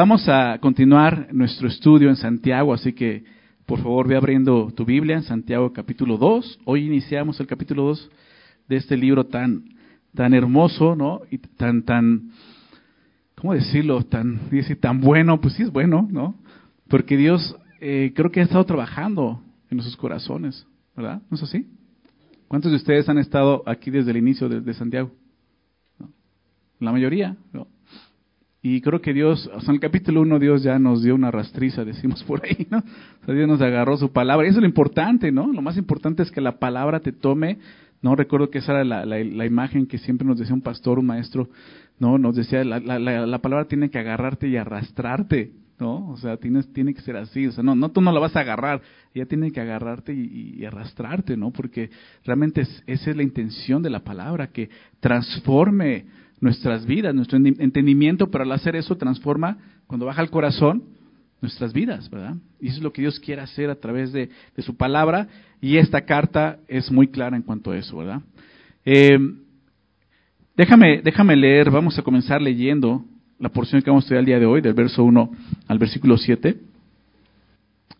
Vamos a continuar nuestro estudio en Santiago, así que por favor ve abriendo tu Biblia en Santiago capítulo 2. Hoy iniciamos el capítulo 2 de este libro tan, tan hermoso, ¿no? Y tan, tan, ¿cómo decirlo? Tan, dice, tan bueno, pues sí es bueno, ¿no? Porque Dios eh, creo que ha estado trabajando en nuestros corazones, ¿verdad? ¿No es así? ¿Cuántos de ustedes han estado aquí desde el inicio de, Santiago? La mayoría, ¿no? Y creo que Dios, o sea, en el capítulo 1 Dios ya nos dio una rastriza, decimos por ahí, ¿no? O sea, Dios nos agarró su palabra. Y eso es lo importante, ¿no? Lo más importante es que la palabra te tome. No recuerdo que esa era la, la, imagen que siempre nos decía un pastor, un maestro, ¿no? Nos decía, la, la, palabra tiene que agarrarte y arrastrarte, ¿no? O sea, tienes, tiene que ser así. O sea, no, no tú no la vas a agarrar, ella tiene que agarrarte y, arrastrarte, ¿no? Porque realmente esa es la intención de la palabra, que transforme nuestras vidas, nuestro entendimiento, pero al hacer eso transforma, cuando baja el corazón, nuestras vidas, ¿verdad? Y eso es lo que Dios quiere hacer a través de, su palabra, y esta carta es muy clara en cuanto a eso, ¿verdad? Eh, déjame, déjame leer, vamos a comenzar leyendo la porción que vamos a estudiar el día de hoy, del verso 1 al versículo 7,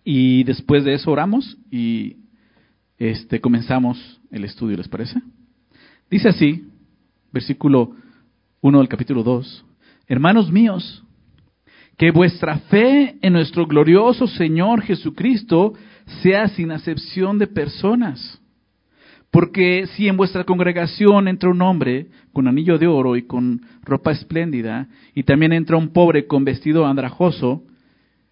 y después de eso oramos y este, comenzamos el estudio, ¿les parece? Dice así, versículo 1 del capítulo 2. Hermanos míos, que vuestra fe en nuestro glorioso Señor Jesucristo sea sin acepción de personas. Porque si en vuestra congregación entra un hombre con anillo de oro y con ropa espléndida, y también entra un pobre con vestido andrajoso,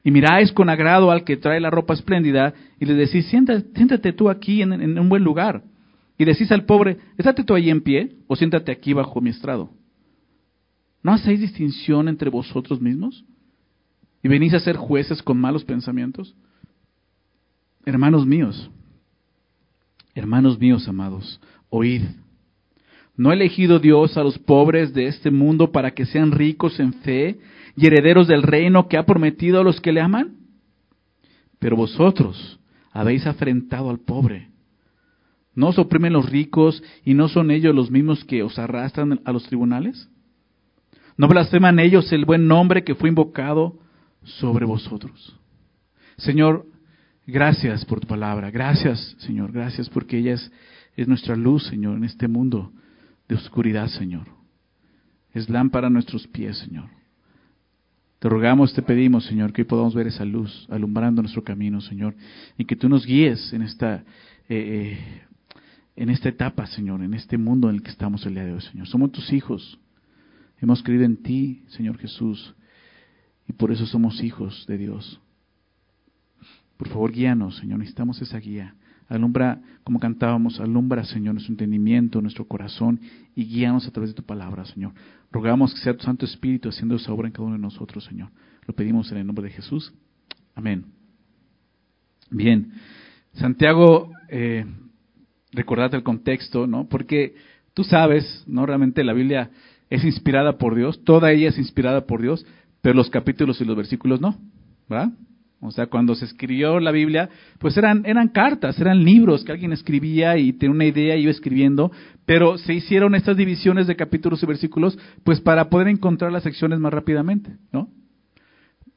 y miráis con agrado al que trae la ropa espléndida, y le decís, siéntate, tú aquí en, en, un buen lugar, y decís al pobre, estate tú ahí en pie, o siéntate aquí bajo mi estrado. ¿No hacéis distinción entre vosotros mismos? ¿Y venís a ser jueces con malos pensamientos? Hermanos míos, hermanos míos amados, oíd. ¿No ha elegido Dios a los pobres de este mundo para que sean ricos en fe y herederos del reino que ha prometido a los que le aman? Pero vosotros habéis afrentado al pobre. ¿No os oprimen los ricos y no son ellos los mismos que os arrastran a los tribunales? No blasfeman ellos el buen nombre que fue invocado sobre vosotros. Señor, gracias por tu palabra. Gracias, Señor. Gracias porque ella es, es nuestra luz, Señor, en este mundo de oscuridad, Señor. Es lámpara a nuestros pies, Señor. Te rogamos, te pedimos, Señor, que hoy podamos ver esa luz alumbrando nuestro camino, Señor, y que tú nos guíes en esta, eh, eh, en esta etapa, Señor, en este mundo en el que estamos el día de hoy, Señor. Somos tus hijos. Hemos creído en ti, Señor Jesús, y por eso somos hijos de Dios. Por favor, guíanos, Señor, necesitamos esa guía. Alumbra, como cantábamos, alumbra, Señor, nuestro entendimiento, nuestro corazón y guíanos a través de tu palabra, Señor. Rogamos que sea tu Santo Espíritu haciendo esa obra en cada uno de nosotros, Señor. Lo pedimos en el nombre de Jesús. Amén. Bien, Santiago, eh, recordate el contexto, ¿no? Porque tú sabes, ¿no? Realmente la Biblia es inspirada por Dios, toda ella es inspirada por Dios, pero los capítulos y los versículos no, ¿verdad? O sea, cuando se escribió la Biblia, pues eran, eran cartas, eran libros que alguien escribía y tenía una idea y iba escribiendo, pero se hicieron estas divisiones de capítulos y versículos, pues para poder encontrar las secciones más rápidamente, ¿no?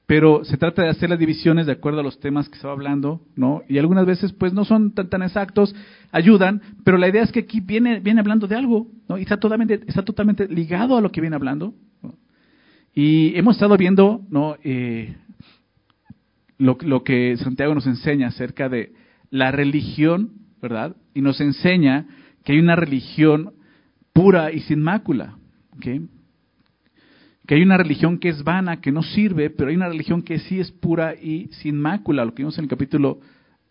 Pero se trata de hacer las divisiones de acuerdo a los temas que se va hablando, ¿no? Y algunas veces, pues, no son tan, tan exactos, ayudan, pero la idea es que aquí viene, viene hablando de algo, ¿no? Y está totalmente, está totalmente ligado a lo que viene hablando. Y hemos estado viendo, ¿no? Eh, lo, lo que Santiago nos enseña acerca de la religión, ¿verdad? Y nos enseña que hay una religión pura y sin mácula, ¿ok? Que hay una religión que es vana, que no sirve, pero hay una religión que sí es pura y sin mácula, lo que vimos en el capítulo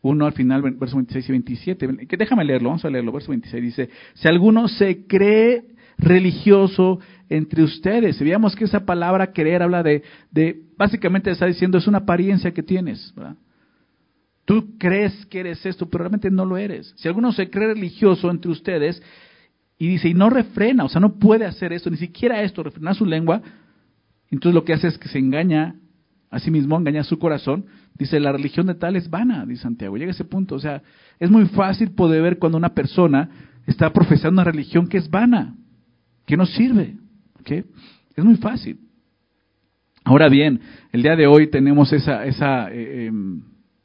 1 al final, versos 26 y 27. Que déjame leerlo, vamos a leerlo. Verso 26 dice, si alguno se cree religioso entre ustedes, veíamos que esa palabra creer habla de, de básicamente está diciendo, es una apariencia que tienes, ¿verdad? Tú crees que eres esto, pero realmente no lo eres. Si alguno se cree religioso entre ustedes y dice, y no refrena, o sea, no puede hacer esto, ni siquiera esto, refrenar su lengua, entonces lo que hace es que se engaña a sí mismo, engaña a su corazón. Dice, la religión de tal es vana, dice Santiago. Llega a ese punto. O sea, es muy fácil poder ver cuando una persona está profesando una religión que es vana, que no sirve. ¿okay? Es muy fácil. Ahora bien, el día de hoy tenemos esa, esa eh, em,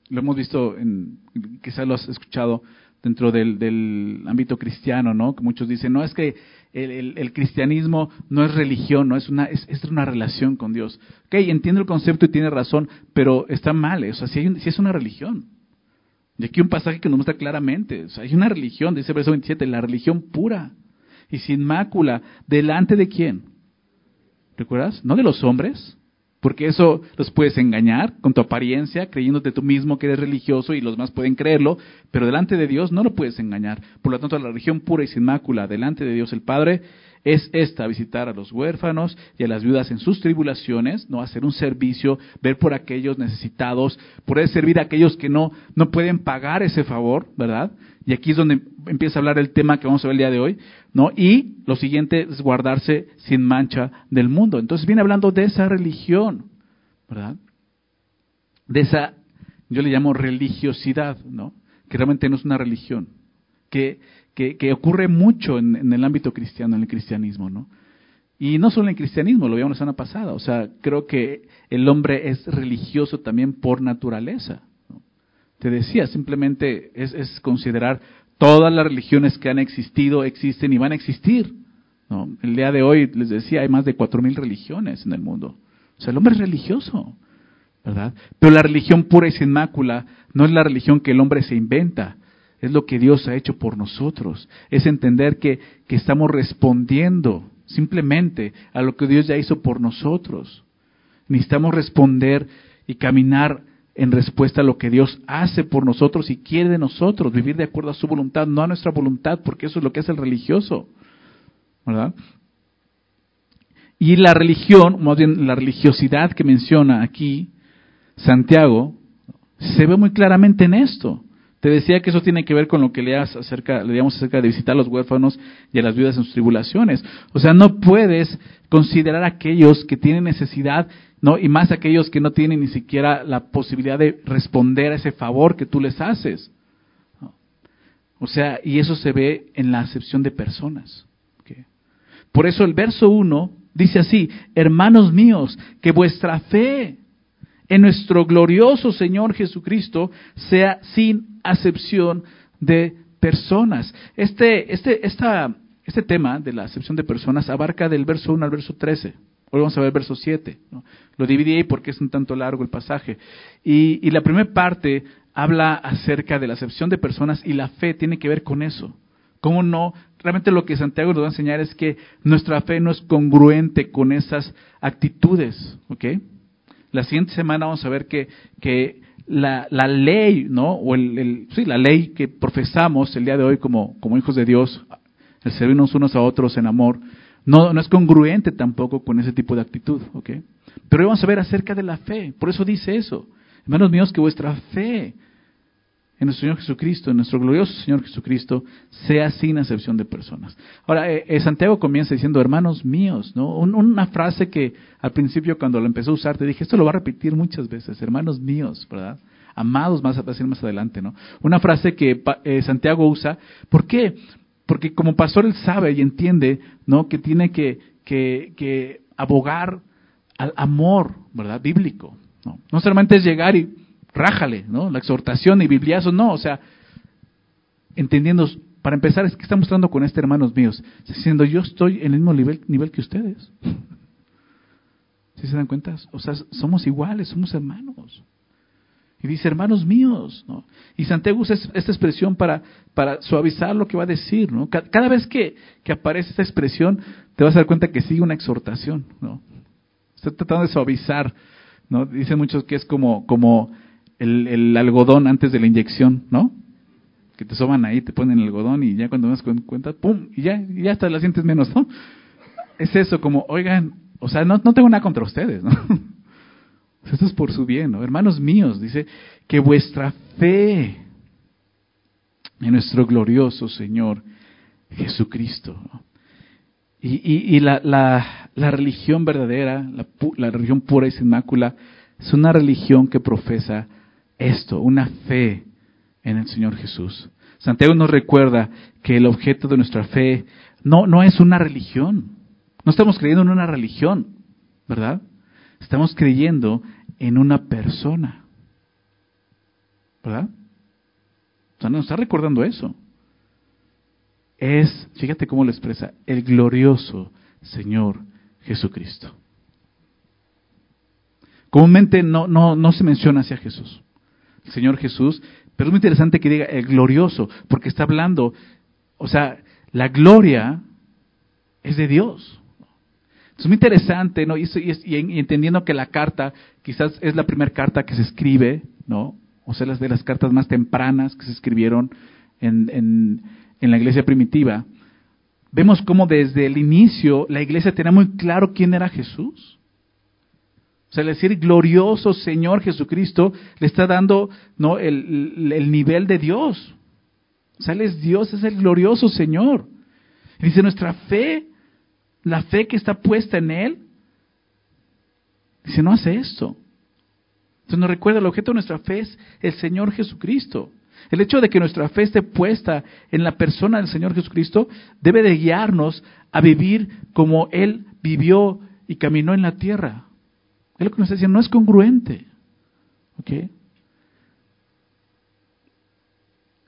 lo hemos visto, en, quizás lo has escuchado dentro del, del, ámbito cristiano, ¿no? Que muchos dicen, no, es que el, cristianismo no es religión, no es una, es, es, una relación con Dios. Ok, entiendo el concepto y tiene razón, pero está mal, o sea, si, hay, si es una religión. Y aquí un pasaje que nos muestra claramente, o hay una religión, dice el verso 27, la religión pura y sin mácula, ¿delante de quién? ¿Recuerdas? No de los hombres, porque eso los puedes engañar con tu apariencia, creyéndote tú mismo que eres religioso y los demás pueden creerlo, pero delante de Dios no lo puedes engañar. Por lo tanto, la religión pura y sin mácula delante de Dios el Padre es esta, visitar a los huérfanos y a las viudas en sus tribulaciones, no hacer un servicio, ver por aquellos necesitados, poder servir a aquellos que no, no pueden pagar ese favor, ¿verdad? Y aquí es donde empieza a hablar el tema que vamos a ver el día de hoy, ¿no? Y lo siguiente es guardarse sin mancha del mundo. Entonces viene hablando de esa religión, ¿verdad? De esa, yo le llamo religiosidad, ¿no? Que realmente no es una religión, que, que, que ocurre mucho en, en, el ámbito cristiano, en el cristianismo, ¿no? Y no solo en el cristianismo, lo vimos la semana pasada, o sea, creo que el hombre es religioso también por naturaleza. Te decía, simplemente es, es considerar todas las religiones que han existido, existen y van a existir. ¿no? El día de hoy, les decía, hay más de cuatro mil religiones en el mundo. O sea, el hombre es religioso, ¿verdad? Pero la religión pura y sin mácula no es la religión que el hombre se inventa, es lo que Dios ha hecho por nosotros. Es entender que, que estamos respondiendo simplemente a lo que Dios ya hizo por nosotros. Necesitamos responder y caminar en respuesta a lo que Dios hace por nosotros y quiere de nosotros, vivir de acuerdo a su voluntad, no a nuestra voluntad, porque eso es lo que es el religioso. ¿Verdad? Y la religión, más bien la religiosidad que menciona aquí Santiago, se ve muy claramente en esto. Te decía que eso tiene que ver con lo que leas acerca, leíamos acerca de visitar a los huérfanos y a las viudas en sus tribulaciones. O sea, no puedes considerar a aquellos que tienen necesidad ¿no? Y más aquellos que no tienen ni siquiera la posibilidad de responder a ese favor que tú les haces. O sea, y eso se ve en la acepción de personas. Por eso el verso 1 dice así, hermanos míos, que vuestra fe en nuestro glorioso Señor Jesucristo sea sin acepción de personas. Este, este, esta, este tema de la acepción de personas abarca del verso 1 al verso 13. Hoy vamos a ver el verso 7. ¿no? Lo dividí ahí porque es un tanto largo el pasaje. Y, la primera parte habla acerca de la acepción de personas y la fe tiene que ver con eso. ¿Cómo no? Realmente lo que Santiago nos va a enseñar es que nuestra fe no es congruente con esas actitudes. ¿Ok? La siguiente semana vamos a ver que, la, ley, ¿no? O el, sí, la ley que profesamos el día de hoy como, como hijos de Dios, el servirnos unos a otros en amor, no, no es congruente tampoco con ese tipo de actitud, ¿ok? Pero hoy vamos a ver acerca de la fe. Por eso dice eso. Hermanos míos, que vuestra fe en nuestro Señor Jesucristo, en nuestro glorioso Señor Jesucristo, sea sin excepción de personas. Ahora, eh, eh, Santiago comienza diciendo, hermanos míos, ¿no? una frase que al principio cuando lo empezó a usar, te dije, esto lo va a repetir muchas veces, hermanos míos, ¿verdad? Amados, más a decir más adelante, ¿no? Una frase que eh, Santiago usa, ¿por qué? Porque como pastor él sabe y entiende, ¿no? Que tiene que, que, que abogar al amor, ¿verdad? Bíblico. ¿no? no solamente es llegar y rájale, ¿no? La exhortación y bibliazo, no, o sea, entendiendo, para empezar, es que está mostrando con este hermanos míos, diciendo, yo estoy en el mismo nivel, nivel que ustedes. ¿Sí se dan cuenta? O sea, somos iguales, somos hermanos. Y dice, hermanos míos, ¿no? Y Santiago usa esta expresión para, para suavizar lo que va a decir, ¿no? Cada vez que, que aparece esta expresión, te vas a dar cuenta que sigue una exhortación, ¿no? Está tratando de suavizar, ¿no? Dicen muchos que es como, como el, el algodón antes de la inyección, ¿no? Que te soban ahí, te ponen el algodón y ya cuando das cuenta, ¡pum! Y ya, ya hasta la sientes menos, ¿no? Es eso, como, oigan, o sea, no, no tengo nada contra ustedes, ¿no? Esto es por su bien, ¿no? Hermanos míos, dice que vuestra fe en nuestro glorioso Señor Jesucristo. Y, y, y la, la, la, religión verdadera, la, la religión pura y sin mácula, es una religión que profesa esto, una fe en el Señor Jesús. Santiago nos recuerda que el objeto de nuestra fe no, no es una religión. No estamos creyendo en una religión, ¿verdad? Estamos creyendo en una persona. ¿Verdad? O sea, nos está recordando eso. Es, fíjate cómo lo expresa, el glorioso Señor Jesucristo. Comúnmente no, no, no se menciona hacia Jesús, el Señor Jesús, pero es muy interesante que diga el glorioso, porque está hablando, o sea, la gloria es de Dios. Es muy interesante, ¿no? Y, entendiendo que la carta quizás es la primera carta que se escribe, ¿no? O sea, las de las cartas más tempranas que se escribieron en, en, la iglesia primitiva, vemos cómo desde el inicio la iglesia tenía muy claro quién era Jesús. O sea, decir glorioso Señor Jesucristo le está dando ¿no? el, el nivel de Dios. O sea, Él es Dios, es el glorioso Señor. dice, nuestra fe la fe que está puesta en Él, dice, no hace esto. Entonces nos recuerda, el objeto de nuestra fe es el Señor Jesucristo. El hecho de que nuestra fe esté puesta en la persona del Señor Jesucristo debe de guiarnos a vivir como Él vivió y caminó en la tierra. Es lo que nos diciendo, no es congruente.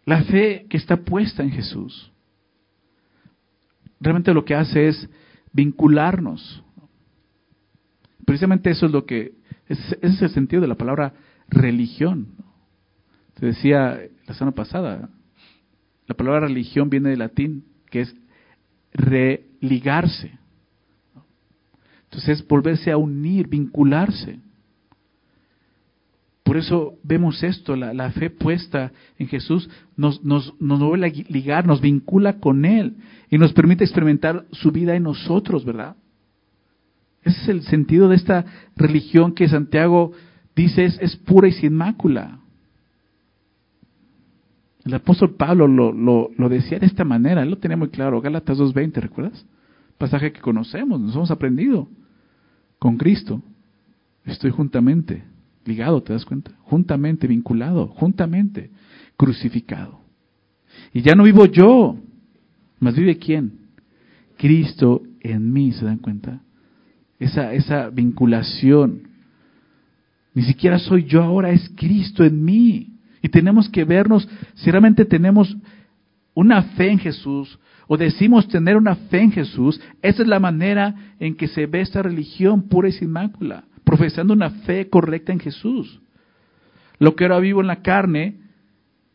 La fe que está puesta en Jesús realmente lo que hace es vincularnos. Precisamente eso es lo que, ese es el sentido de la palabra religión. Te decía la semana pasada, la palabra religión viene del latín, que es religarse. Entonces es volverse a unir, vincularse. Por eso vemos esto, la, fe puesta en Jesús nos, nos, nos vuelve a ligar, nos vincula con Él y nos permite experimentar su vida en nosotros, ¿verdad? Ese es el sentido de esta religión que Santiago dice es, pura y sin mácula. El apóstol Pablo lo, lo, lo, decía de esta manera, él lo tenía muy claro, Gálatas 2.20, ¿recuerdas? Pasaje que conocemos, nos hemos aprendido. Con Cristo estoy juntamente ligado, ¿te das cuenta? Juntamente vinculado, juntamente crucificado. Y ya no vivo yo, mas vive quién? Cristo en mí, ¿se dan cuenta? Esa, esa vinculación. Ni siquiera soy yo ahora, es Cristo en mí. Y tenemos que vernos, si realmente tenemos una fe en Jesús, o decimos tener una fe en Jesús, esa es la manera en que se ve esta religión pura y sin mácula, profesando una fe correcta en Jesús. Lo que ahora vivo en la carne,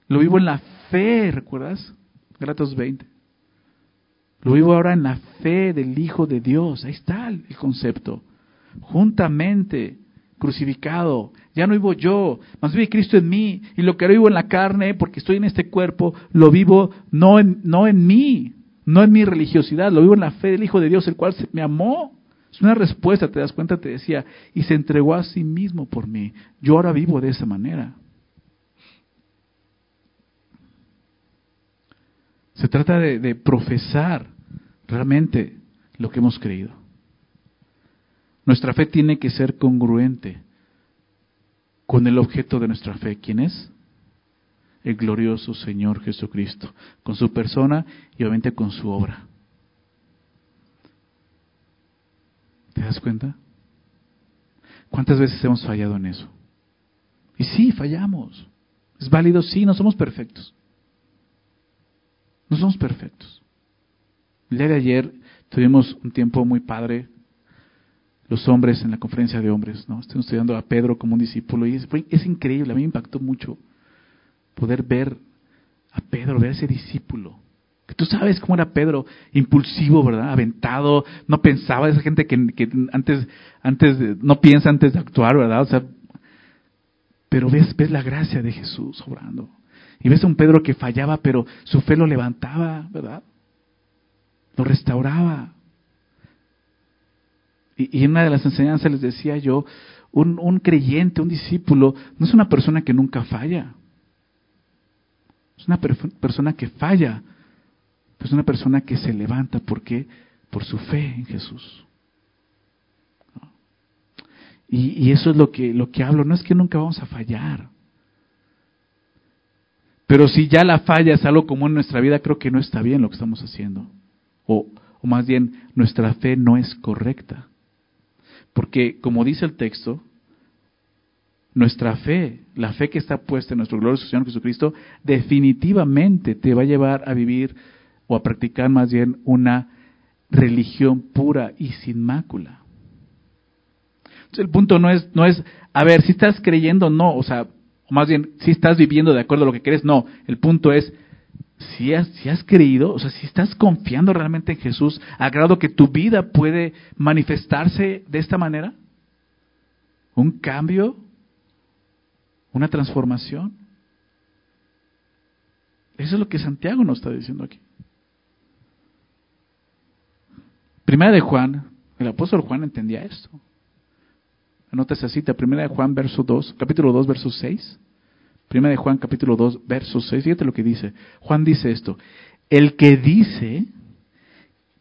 lo vivo en la fe, ¿recuerdas? Gratos 20. Lo vivo ahora en la fe del Hijo de Dios. Ahí está el concepto. Juntamente, crucificado. Ya no vivo yo, más vive Cristo en mí. Y lo que vivo en la carne, porque estoy en este cuerpo, lo vivo no en, no en mí, no en mi religiosidad, lo vivo en la fe del Hijo de Dios, el cual me amó. Es una respuesta, te das cuenta, te decía, y se entregó a sí mismo por mí. Yo ahora vivo de esa manera. Se trata de, profesar realmente lo que hemos creído. Nuestra fe tiene que ser congruente con el objeto de nuestra fe. ¿Quién es? El glorioso Señor Jesucristo, con su persona y obviamente con su obra. ¿Te das cuenta? ¿Cuántas veces hemos fallado en eso? Y sí, fallamos. Es válido, sí, no somos perfectos. No somos perfectos. El día de ayer tuvimos un tiempo muy padre, los hombres en la conferencia de hombres, ¿no? Estoy estudiando a Pedro como un discípulo y es, es increíble, a mí me impactó mucho poder ver a Pedro, ver a ese discípulo. Tú sabes cómo era Pedro, impulsivo, ¿verdad? Aventado, no pensaba, esa gente que, antes, antes no piensa antes de actuar, ¿verdad? O sea, pero ves, ves la gracia de Jesús obrando. Y ves a un Pedro que fallaba, pero su fe lo levantaba, ¿verdad? Lo restauraba. Y, en una de las enseñanzas les decía yo, un, creyente, un discípulo, no es una persona que nunca falla. Es una persona que falla, es una persona que se levanta. ¿Por qué? Por su fe en Jesús. Y, y, eso es lo que, lo que hablo. No es que nunca vamos a fallar. Pero si ya la falla es algo común en nuestra vida, creo que no está bien lo que estamos haciendo. O, o más bien, nuestra fe no es correcta. Porque, como dice el texto, nuestra fe, la fe que está puesta en nuestro glorioso Señor Jesucristo, definitivamente te va a llevar a vivir o a practicar más bien una religión pura y sin mácula. Entonces, el punto no es, no es, a ver, si estás creyendo o no, o sea, más bien, si estás viviendo de acuerdo a lo que crees, no. El punto es, si has, si has creído, o sea, si estás confiando realmente en Jesús, a que tu vida puede manifestarse de esta manera, un cambio, una transformación. Eso es lo que Santiago nos está diciendo aquí. Primera de Juan, el apóstol Juan entendía esto. Anota esa cita, Primera de Juan, verso 2, capítulo 2, verso 6. Primera de Juan, capítulo 2, verso 6. Fíjate lo que dice. Juan dice esto. El que dice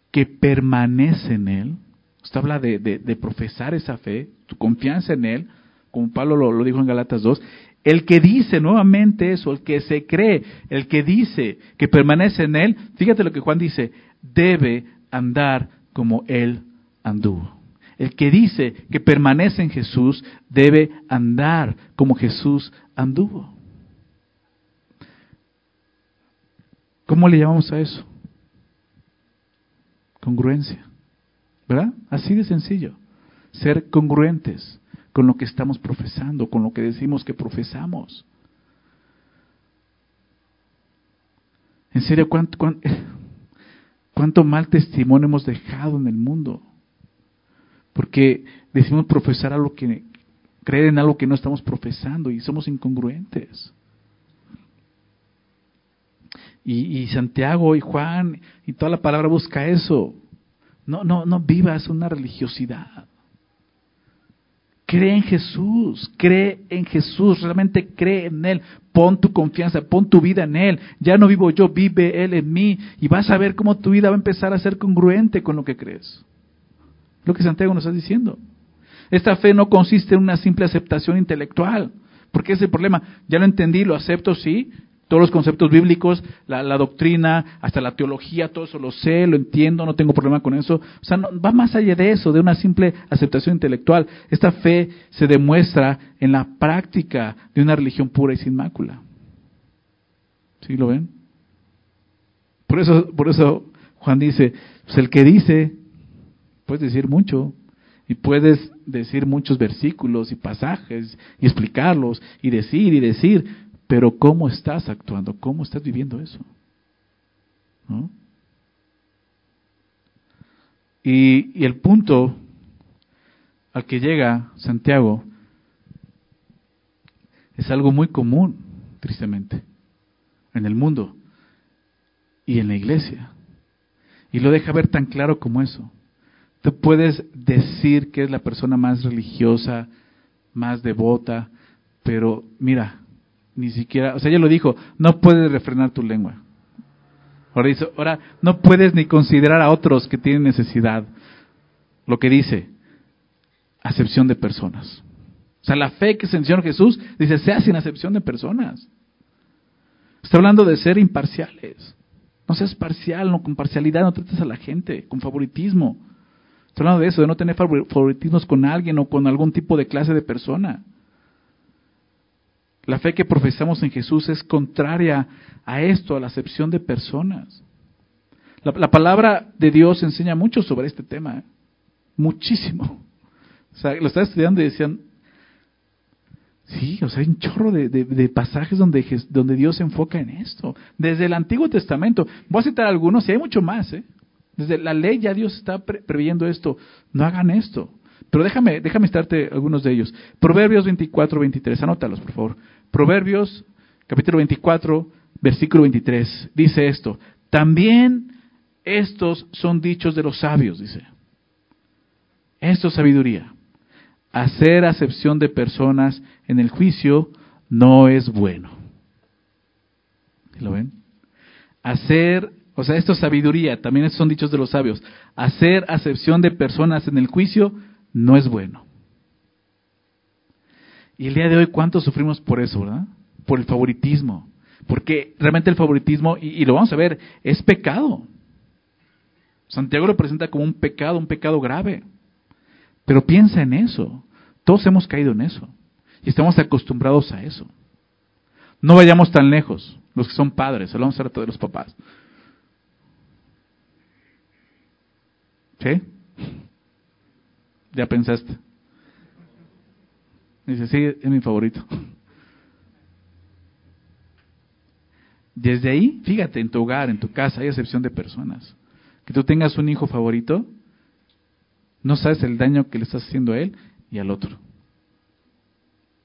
que permanece en él, usted habla de, de, profesar esa fe, tu confianza en él, como Pablo lo, lo dijo en Galatas 2, el que dice nuevamente eso, el que se cree, el que dice que permanece en él, fíjate lo que Juan dice, debe andar como él anduvo. El que dice que permanece en Jesús debe andar como Jesús anduvo. ¿Cómo le llamamos a eso? Congruencia. ¿Verdad? Así de sencillo. Ser congruentes con lo que estamos profesando, con lo que decimos que profesamos. En serio, ¿cuánto, cuánto, mal testimonio hemos dejado en el mundo? Porque decimos profesar algo que, creer en algo que no estamos profesando y somos incongruentes. Y, y, Santiago y Juan y toda la palabra busca eso. No, no, no vivas una religiosidad. Cree en Jesús, cree en Jesús, realmente cree en Él, pon tu confianza, pon tu vida en Él. Ya no vivo yo, vive Él en mí y vas a ver cómo tu vida va a empezar a ser congruente con lo que crees. Lo que Santiago nos está diciendo. Esta fe no consiste en una simple aceptación intelectual, porque ese problema. Ya lo entendí, lo acepto, sí. Todos los conceptos bíblicos, la, doctrina, hasta la teología, todo eso lo sé, lo entiendo, no tengo problema con eso. O sea, no, va más allá de eso, de una simple aceptación intelectual. Esta fe se demuestra en la práctica de una religión pura y sin mácula. ¿Sí lo ven? Por eso, por eso Juan dice, pues el que dice puedes decir mucho y puedes decir muchos versículos y pasajes y explicarlos y decir y decir, pero ¿cómo estás actuando? ¿Cómo estás viviendo eso? Y, y el punto al que llega Santiago es algo muy común, tristemente, en el mundo y en la iglesia. Y lo deja ver tan claro como eso. Tú puedes decir que es la persona más religiosa, más devota, pero mira, ni siquiera, o sea, ella lo dijo, no puedes refrenar tu lengua. Ahora dice, ahora no puedes ni considerar a otros que tienen necesidad. Lo que dice, acepción de personas. O sea, la fe que es en Señor Jesús dice, sea sin acepción de personas. Está hablando de ser imparciales. No seas parcial, no con parcialidad, no trates a la gente, con favoritismo. Estoy hablando de eso, de no tener favoritismos con alguien o con algún tipo de clase de persona. La fe que profesamos en Jesús es contraria a esto, a la acepción de personas. La, palabra de Dios enseña mucho sobre este tema, ¿eh? muchísimo. O sea, lo estaba estudiando y decían, sí, o sea, hay un chorro de, pasajes donde, Dios se enfoca en esto. Desde el Antiguo Testamento, voy a citar algunos y hay mucho más, ¿eh? Desde la ley ya Dios está previendo esto. No hagan esto. Pero déjame, déjame estarte algunos de ellos. Proverbios 24, 23. Anótalos, por favor. Proverbios, capítulo 24, versículo 23. Dice esto. También estos son dichos de los sabios, dice. Esto es sabiduría. Hacer acepción de personas en el juicio no es bueno. ¿Lo ven? Hacer o sea, esto es sabiduría, también son dichos de los sabios. Hacer acepción de personas en el juicio no es bueno. Y el día de hoy, ¿cuántos sufrimos por eso, verdad? Por el favoritismo. Porque realmente el favoritismo, y, lo vamos a ver, es pecado. Santiago lo presenta como un pecado, un pecado grave. Pero piensa en eso. Todos hemos caído en eso. Y estamos acostumbrados a eso. No vayamos tan lejos, los que son padres, hablamos ahora de los papás. ¿Sí? ¿Ya pensaste? Dice, sí, es mi favorito. Desde ahí, fíjate, en tu hogar, en tu casa, hay excepción de personas. Que tú tengas un hijo favorito, no sabes el daño que le estás haciendo a él y al otro.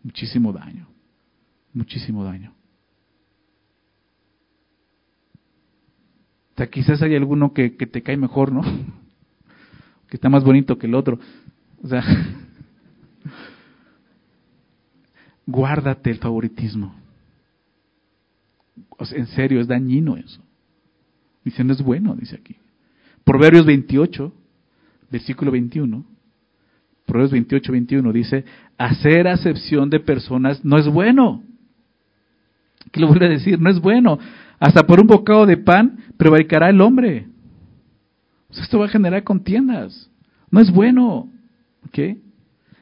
Muchísimo daño, muchísimo daño. O sea, quizás hay alguno que, que te cae mejor, ¿no? Que está más bonito que el otro. O sea, guárdate el favoritismo. En serio, es dañino eso. Dice, no es bueno, dice aquí. Proverbios 28, versículo 21. Proverbios 28, 21 dice, hacer acepción de personas no es bueno. ¿Qué le vuelve a decir? No es bueno. Hasta por un bocado de pan prevaricará el hombre. esto va a generar contiendas. No es bueno. ¿Ok?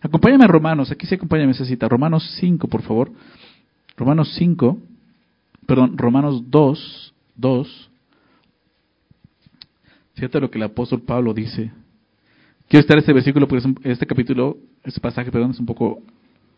Acompáñame a Romanos. Aquí sí acompáñame esa cita. Romanos 5, por favor. Romanos 5. Perdón, Romanos 2. 2. Fíjate lo que el apóstol Pablo dice. Quiero estar este versículo porque este capítulo, este pasaje, perdón, es un poco,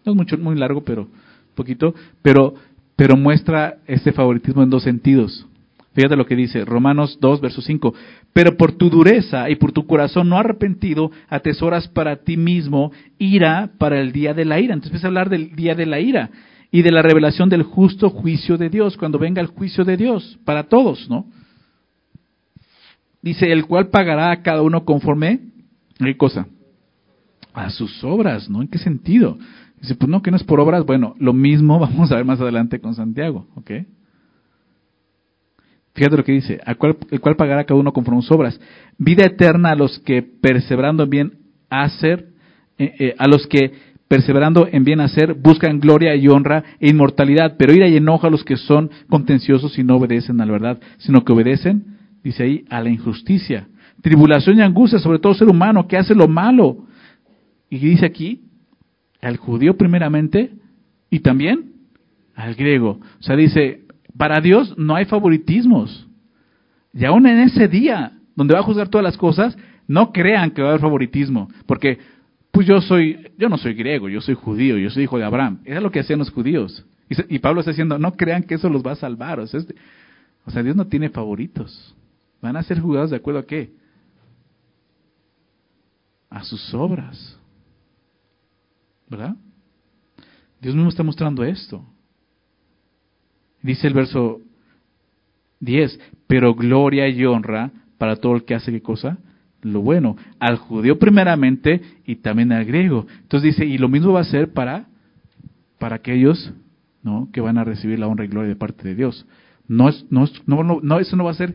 no es mucho, muy largo, pero poquito, pero, pero muestra este favoritismo en dos sentidos. Fíjate lo que dice Romanos 2, verso 5. Pero por tu dureza y por tu corazón no arrepentido, atesoras para ti mismo ira para el día de la ira. Entonces empieza a hablar del día de la ira y de la revelación del justo juicio de Dios, cuando venga el juicio de Dios, para todos, ¿no? Dice, el cual pagará a cada uno conforme, ¿qué cosa? A sus obras, ¿no? ¿En qué sentido? Dice, pues no, que no es por obras. Bueno, lo mismo vamos a ver más adelante con Santiago, ¿ok? Fíjate lo que dice, el cual pagará cada uno conforme sus obras. Vida eterna a los que perseverando en bien hacer, eh, eh, a los que perseverando en bien hacer, buscan gloria y honra e inmortalidad, pero ira y enoja a los que son contenciosos y no obedecen a la verdad, sino que obedecen, dice ahí, a la injusticia. Tribulación y angustia sobre todo ser humano que hace lo malo. Y dice aquí, al judío primeramente y también al griego. O sea, dice, para Dios no hay favoritismos. Y aún en ese día, donde va a juzgar todas las cosas, no crean que va a haber favoritismo, porque pues yo soy, yo no soy griego, yo soy judío, yo soy hijo de Abraham. Era lo que hacían los judíos. Y, Pablo está diciendo, no crean que eso los va a salvar. O sea, o sea, Dios no tiene favoritos. Van a ser juzgados de acuerdo a qué? A sus obras. ¿Verdad? Dios mismo está mostrando esto. Dice el verso 10, pero gloria y honra para todo el que hace qué cosa? Lo bueno, al judío primeramente y también al griego. Entonces dice, y lo mismo va a ser para, para aquellos ¿no? que van a recibir la honra y gloria de parte de Dios. No, es, no, no, no eso no va a ser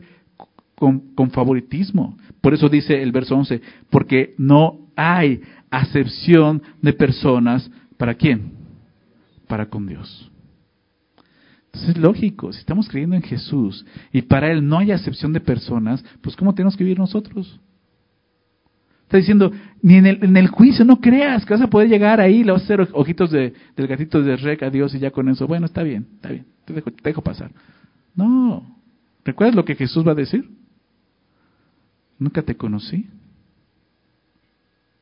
con, con favoritismo. Por eso dice el verso 11, porque no hay acepción de personas, ¿para quién? Para con Dios. Es lógico, si estamos creyendo en Jesús y para Él no hay acepción de personas, pues ¿cómo tenemos que vivir nosotros? Está diciendo, ni en el, en el juicio no creas que vas a poder llegar ahí, le vas a hacer ojitos de, del gatito de Rec a Dios y ya con eso, bueno, está bien, está bien, te dejo, te dejo pasar. No, ¿recuerdas lo que Jesús va a decir? Nunca te conocí.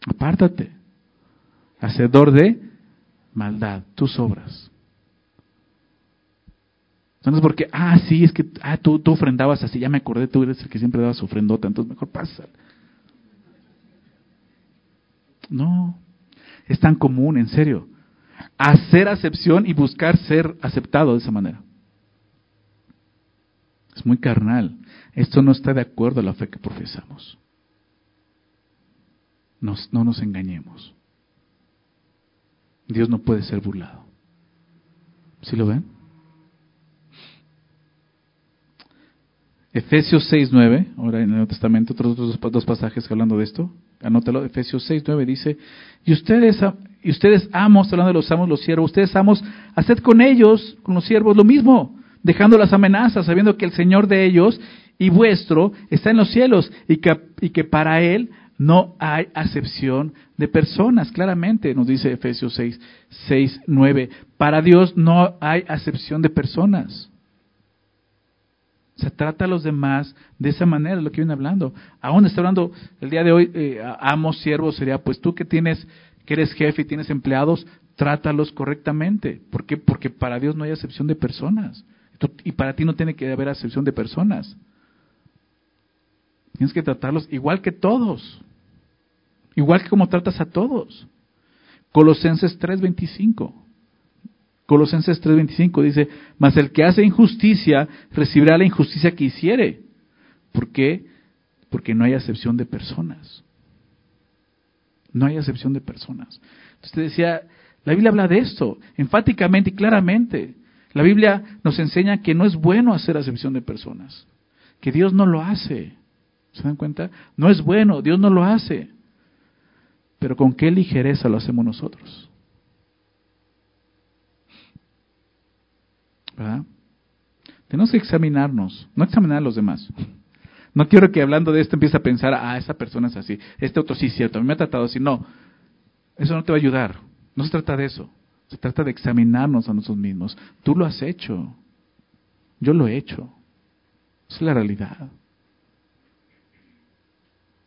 Apártate, hacedor de maldad, tus obras. No es porque, ah, sí, es que ah, tú, tú ofrendabas así, ya me acordé, tú eres el que siempre dabas ofrendota, entonces mejor pasa. No, es tan común, en serio. Hacer acepción y buscar ser aceptado de esa manera. Es muy carnal. Esto no está de acuerdo a la fe que profesamos. Nos, no nos engañemos. Dios no puede ser burlado. ¿Sí lo ven? Efesios 6.9, ahora en el Nuevo Testamento, otros dos, pasajes hablando de esto, anótalo, Efesios 6.9 dice, y ustedes, y ustedes amos, hablando de los amos, los siervos, ustedes amos, haced con ellos, con los siervos, lo mismo, dejando las amenazas, sabiendo que el Señor de ellos y vuestro está en los cielos, y que, y que para Él no hay acepción de personas, claramente nos dice Efesios 6, 6, 9. Para Dios no hay acepción de personas. Se trata a los demás de esa manera, lo que viene hablando. Aún está hablando el día de hoy, eh, amos, siervos, sería, pues tú que tienes, que eres jefe y tienes empleados, trátalos correctamente. ¿Por qué? Porque para Dios no hay acepción de personas. Y para ti no tiene que haber acepción de personas. Tienes que tratarlos igual que todos. Igual que como tratas a todos. Colosenses 3:25. Colosenses 3:25 dice, mas el que hace injusticia recibirá la injusticia que hiciere. ¿Por qué? Porque no hay acepción de personas. No hay acepción de personas. Usted decía, la Biblia habla de esto, enfáticamente y claramente. La Biblia nos enseña que no es bueno hacer acepción de personas, que Dios no lo hace. ¿Se dan cuenta? No es bueno, Dios no lo hace. Pero con qué ligereza lo hacemos nosotros. ¿Verdad? Tenemos que examinarnos, no examinar a los demás. No quiero que hablando de esto empiece a pensar, ah, esa persona es así, este otro sí es cierto, a mí me ha tratado así. No, eso no te va a ayudar. No se trata de eso. Se trata de examinarnos a nosotros mismos. Tú lo has hecho. Yo lo he hecho. Es la realidad.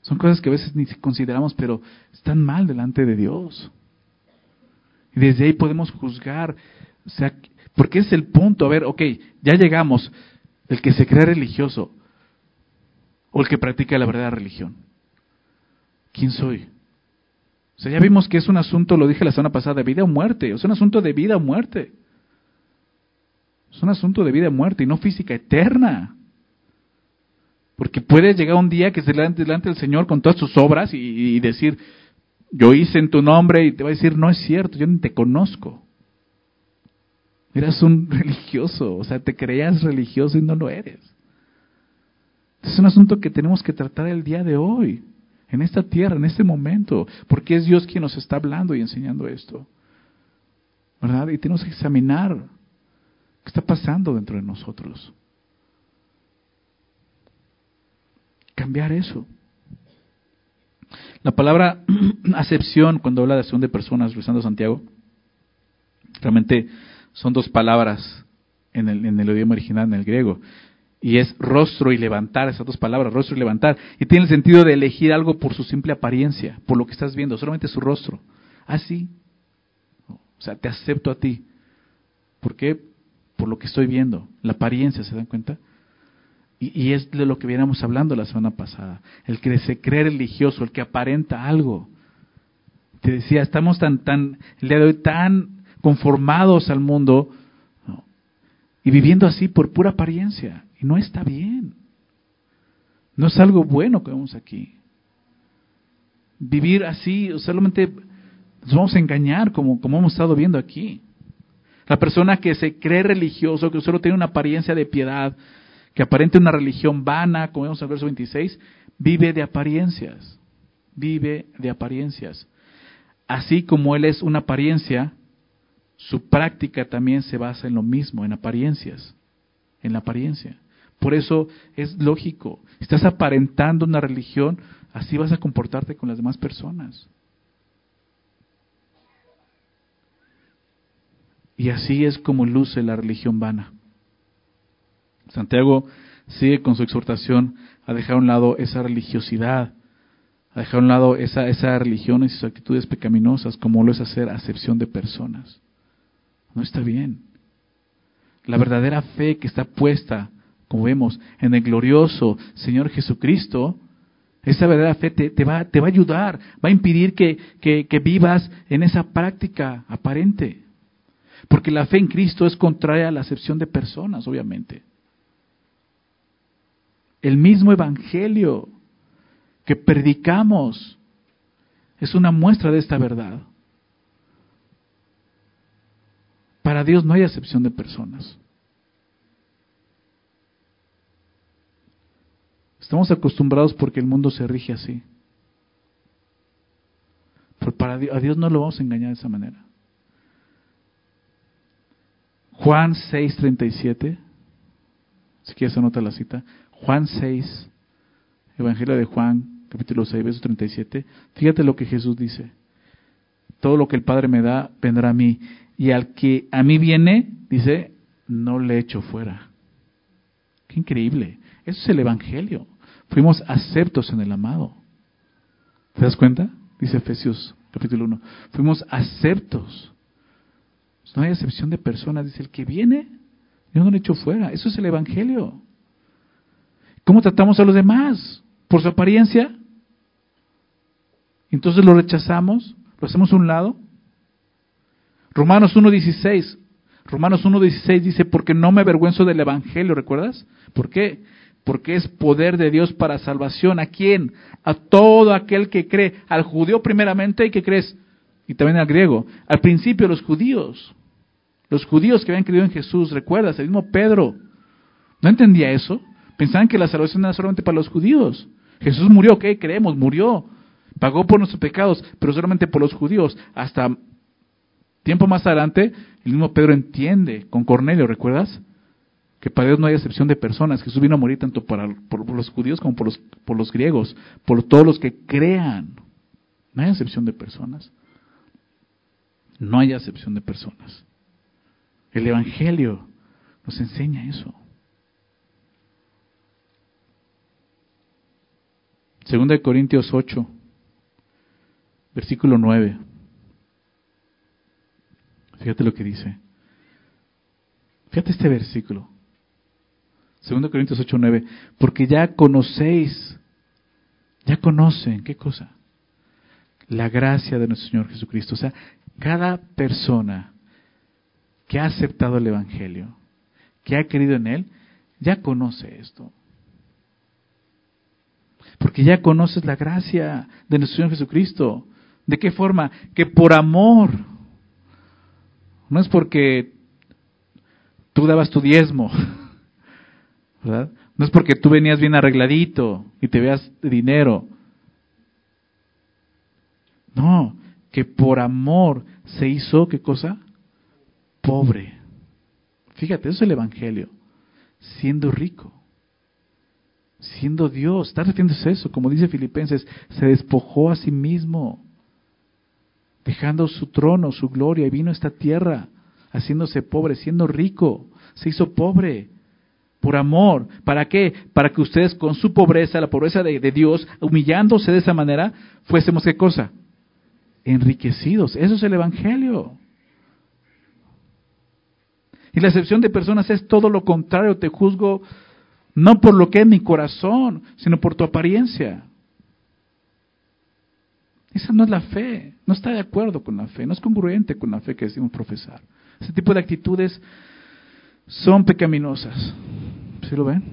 Son cosas que a veces ni consideramos, pero están mal delante de Dios. Y desde ahí podemos juzgar. O sea, porque es el punto. A ver, ok, ya llegamos. El que se cree religioso o el que practica la verdadera religión. ¿Quién soy? O sea, ya vimos que es un asunto, lo dije la semana pasada, de vida o muerte. Es un asunto de vida o muerte. Es un asunto de vida o muerte y no física eterna. Porque puede llegar un día que se delante, delante del Señor con todas sus obras y, decir, yo hice en tu nombre y te va a decir, no es cierto, yo ni te conozco. Eras un religioso, o sea, te creías religioso y no lo eres. Es un asunto que tenemos que tratar el día de hoy, en esta tierra, en este momento, porque es Dios quien nos está hablando y enseñando esto. ¿Verdad? Y tenemos que examinar qué está pasando dentro de nosotros. cambiar eso. La palabra acepción, cuando habla de acepción de personas, rezando Santiago, realmente son dos palabras en el, en el idioma original, en el griego. Y es rostro y levantar, esas dos palabras, rostro y levantar. Y tiene el sentido de elegir algo por su simple apariencia, por lo que estás viendo, solamente su rostro. Así. Ah, o sea, te acepto a ti. ¿Por qué? Por lo que estoy viendo. La apariencia, ¿se dan cuenta? Y, es de lo que viéramos hablando la semana pasada. El que se cree religioso, el que aparenta algo. Te decía, estamos tan, tan, el día de hoy tan conformados al mundo y viviendo así por pura apariencia. Y no está bien. No es algo bueno que vemos aquí. Vivir así, solamente nos vamos a engañar como, como hemos estado viendo aquí. La persona que se cree religioso, que solo tiene una apariencia de piedad, que aparente una religión vana, como vemos en el verso 26, vive de apariencias, vive de apariencias. Así como Él es una apariencia, su práctica también se basa en lo mismo, en apariencias, en la apariencia. Por eso es lógico, estás aparentando una religión, así vas a comportarte con las demás personas. Y así es como luce la religión vana. Santiago sigue con su exhortación a dejar a un lado esa religiosidad, a dejar a un lado esa, esas religiones y sus actitudes pecaminosas, como lo es hacer acepción de personas. No está bien. La verdadera fe que está puesta, como vemos, en el glorioso Señor Jesucristo, esa verdadera fe te, va, te va, a ayudar, va a impedir que, que vivas en esa práctica aparente. Porque la fe en Cristo es contraria a la acepción de personas, obviamente. El mismo Evangelio que predicamos es una muestra de esta verdad. Para Dios no hay excepción de personas. Estamos acostumbrados porque el mundo se rige así. Pero para Dios, a Dios no lo vamos a engañar de esa manera. Juan 6:37, si quieres anota la cita. Juan 6, Evangelio de Juan capítulo 6, verso 37. Fíjate lo que Jesús dice. Todo lo que el Padre me da vendrá a mí. Y al que a mí viene, dice, no le echo fuera. Qué increíble. Eso es el Evangelio. Fuimos aceptos en el amado. ¿Te das cuenta? Dice Efesios capítulo 1. Fuimos aceptos. No hay excepción de personas. Dice, el que viene, yo no le echo fuera. Eso es el Evangelio. ¿Cómo tratamos a los demás? ¿Por su apariencia? Entonces lo rechazamos, lo hacemos a un lado. Romanos 1.16. Romanos 1.16 dice, porque no me avergüenzo del Evangelio, ¿recuerdas? ¿Por qué? Porque es poder de Dios para salvación. ¿A quién? A todo aquel que cree. Al judío primeramente y que crees. Y también al griego. Al principio los judíos. Los judíos que habían creído en Jesús, ¿recuerdas? El mismo Pedro. ¿No entendía eso? Pensaban que la salvación era solamente para los judíos. Jesús murió, ¿qué? Creemos, murió. Pagó por nuestros pecados, pero solamente por los judíos. Hasta tiempo más adelante, el mismo Pedro entiende con Cornelio, ¿recuerdas? Que para Dios no hay excepción de personas. Jesús vino a morir tanto para, por, los judíos como por los, por los griegos, por todos los que crean. No hay excepción de personas. No hay excepción de personas. El Evangelio nos enseña eso. Segunda de Corintios 8, versículo 9. Fíjate lo que dice. Fíjate este versículo. Segunda de Corintios 8, 9. Porque ya conocéis, ya conocen, ¿qué cosa? La gracia de nuestro Señor Jesucristo. O sea, cada persona que ha aceptado el Evangelio, que ha creído en Él, ya conoce esto. Porque ya conoces la gracia de nuestro Señor Jesucristo. ¿De qué forma? Que por amor. No es porque tú dabas tu diezmo, ¿verdad? No es porque tú venías bien arregladito y te veas dinero. No, que por amor se hizo, ¿qué cosa? Pobre. Fíjate, eso es el Evangelio. Siendo rico siendo Dios. Está refiriéndose a eso, como dice Filipenses, se despojó a sí mismo, dejando su trono, su gloria, y vino a esta tierra, haciéndose pobre, siendo rico, se hizo pobre. Por amor, ¿para qué? Para que ustedes con su pobreza, la pobreza de, de Dios, humillándose de esa manera, fuésemos qué cosa? Enriquecidos. Eso es el Evangelio. Y la excepción de personas es todo lo contrario. Te juzgo no por lo que es mi corazón, sino por tu apariencia. Esa no es la fe, no está de acuerdo con la fe, no es congruente con la fe que decimos profesar. Ese tipo de actitudes son pecaminosas. ¿Sí lo ven?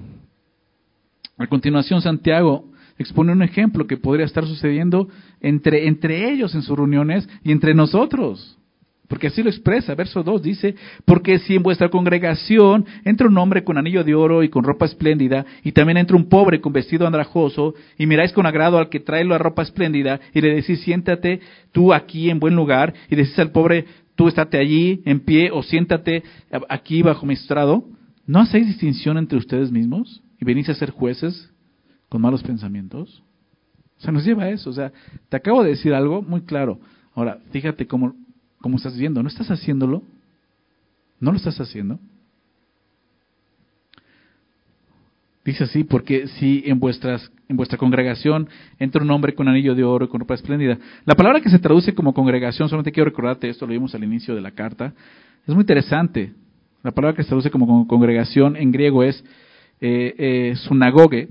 A continuación, Santiago expone un ejemplo que podría estar sucediendo entre, entre ellos en sus reuniones y entre nosotros. Porque así lo expresa, verso 2 dice, porque si en vuestra congregación entra un hombre con anillo de oro y con ropa espléndida, y también entra un pobre con vestido andrajoso, y miráis con agrado al que trae la ropa espléndida, y le decís, siéntate tú aquí en buen lugar, y decís al pobre, tú estate allí en pie, o siéntate aquí bajo mi estrado, ¿no hacéis distinción entre ustedes mismos? ¿Y venís a ser jueces con malos pensamientos? O sea, nos lleva a eso. O sea, te acabo de decir algo muy claro. Ahora, fíjate cómo como estás viendo. ¿No estás haciéndolo? ¿No lo estás haciendo? Dice así, porque si en, vuestras, en vuestra congregación entra un hombre con anillo de oro y con ropa espléndida. La palabra que se traduce como congregación, solamente quiero recordarte esto, lo vimos al inicio de la carta, es muy interesante. La palabra que se traduce como congregación en griego es eh, eh, sunagoge,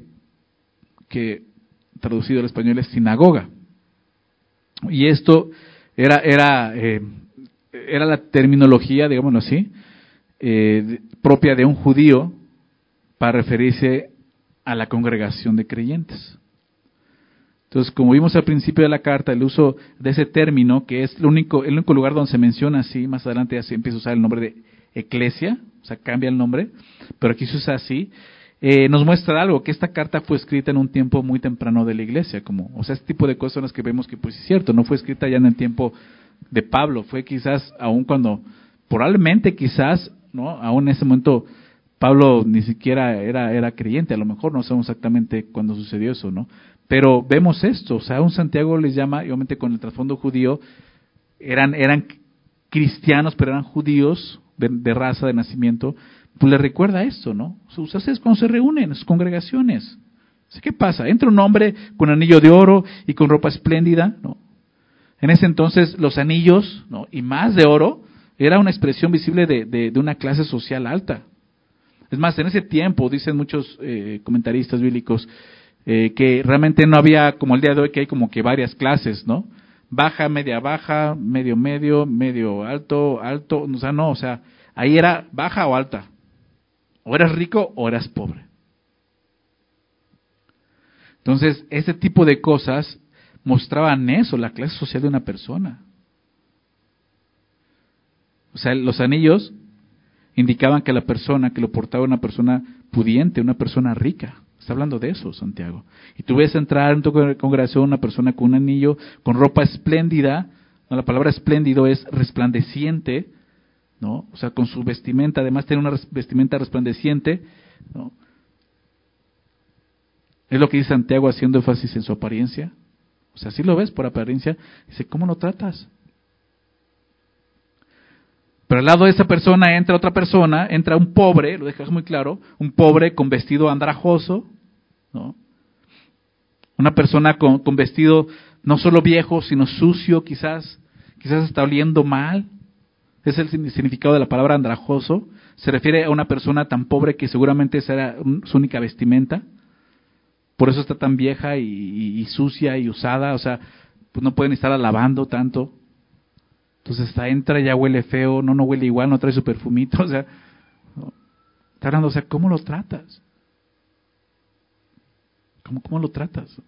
que traducido al español es sinagoga. Y esto era, era, eh, era la terminología, digámoslo así, eh, propia de un judío para referirse a la congregación de creyentes. Entonces, como vimos al principio de la carta, el uso de ese término, que es el único, el único lugar donde se menciona así, más adelante ya empieza a usar el nombre de eclesia, o sea, cambia el nombre, pero aquí se usa así, eh, nos muestra algo, que esta carta fue escrita en un tiempo muy temprano de la iglesia, como, o sea, este tipo de cosas son las que vemos que pues es cierto, no fue escrita ya en el tiempo de Pablo, fue quizás aún cuando, probablemente quizás, ¿no? Aún en ese momento Pablo ni siquiera era, era creyente, a lo mejor no sabemos exactamente cuándo sucedió eso, ¿no? Pero vemos esto, o sea, un Santiago les llama, obviamente con el trasfondo judío, eran, eran cristianos, pero eran judíos de, raza, de nacimiento, pues les recuerda esto, ¿no? Ustedes cuando se reúnen en sus congregaciones, ¿qué pasa? Entra un hombre con anillo de oro y con ropa espléndida, ¿no? En ese entonces los anillos, ¿no? Y más de oro, era una expresión visible de, de, una clase social alta. Es más, en ese tiempo, dicen muchos eh, comentaristas bíblicos, eh, que realmente no había, como el día de hoy, que hay como que varias clases, ¿no? Baja, media baja, medio medio, medio alto, alto, o sea, no, o sea, ahí era baja o alta. O eras rico o eras pobre. Entonces, ese tipo de cosas mostraban eso, la clase social de una persona. O sea, los anillos indicaban que la persona que lo portaba una persona pudiente, una persona rica. Está hablando de eso, Santiago. Y tú ves entrar en tu congregación una persona con un anillo, con ropa espléndida, la palabra espléndido es resplandeciente, ¿no? O sea, con su vestimenta, además tiene una vestimenta resplandeciente, ¿no? Es lo que dice Santiago haciendo énfasis en su apariencia. O sea, si lo ves por apariencia, dice, ¿cómo lo tratas? Pero al lado de esa persona entra otra persona, entra un pobre, lo dejas muy claro, un pobre con vestido andrajoso, ¿no? Una persona con, con vestido no solo viejo, sino sucio, quizás, quizás está oliendo mal. Es el significado de la palabra andrajoso. Se refiere a una persona tan pobre que seguramente esa su única vestimenta. Por eso está tan vieja y, sucia y usada, o sea, pues no pueden estar lavando tanto. Entonces está, entra, ya huele feo, no, no huele igual, no trae su perfumito, o sea, está hablando, o sea, ¿cómo lo tratas? ¿Cómo, cómo lo tratas?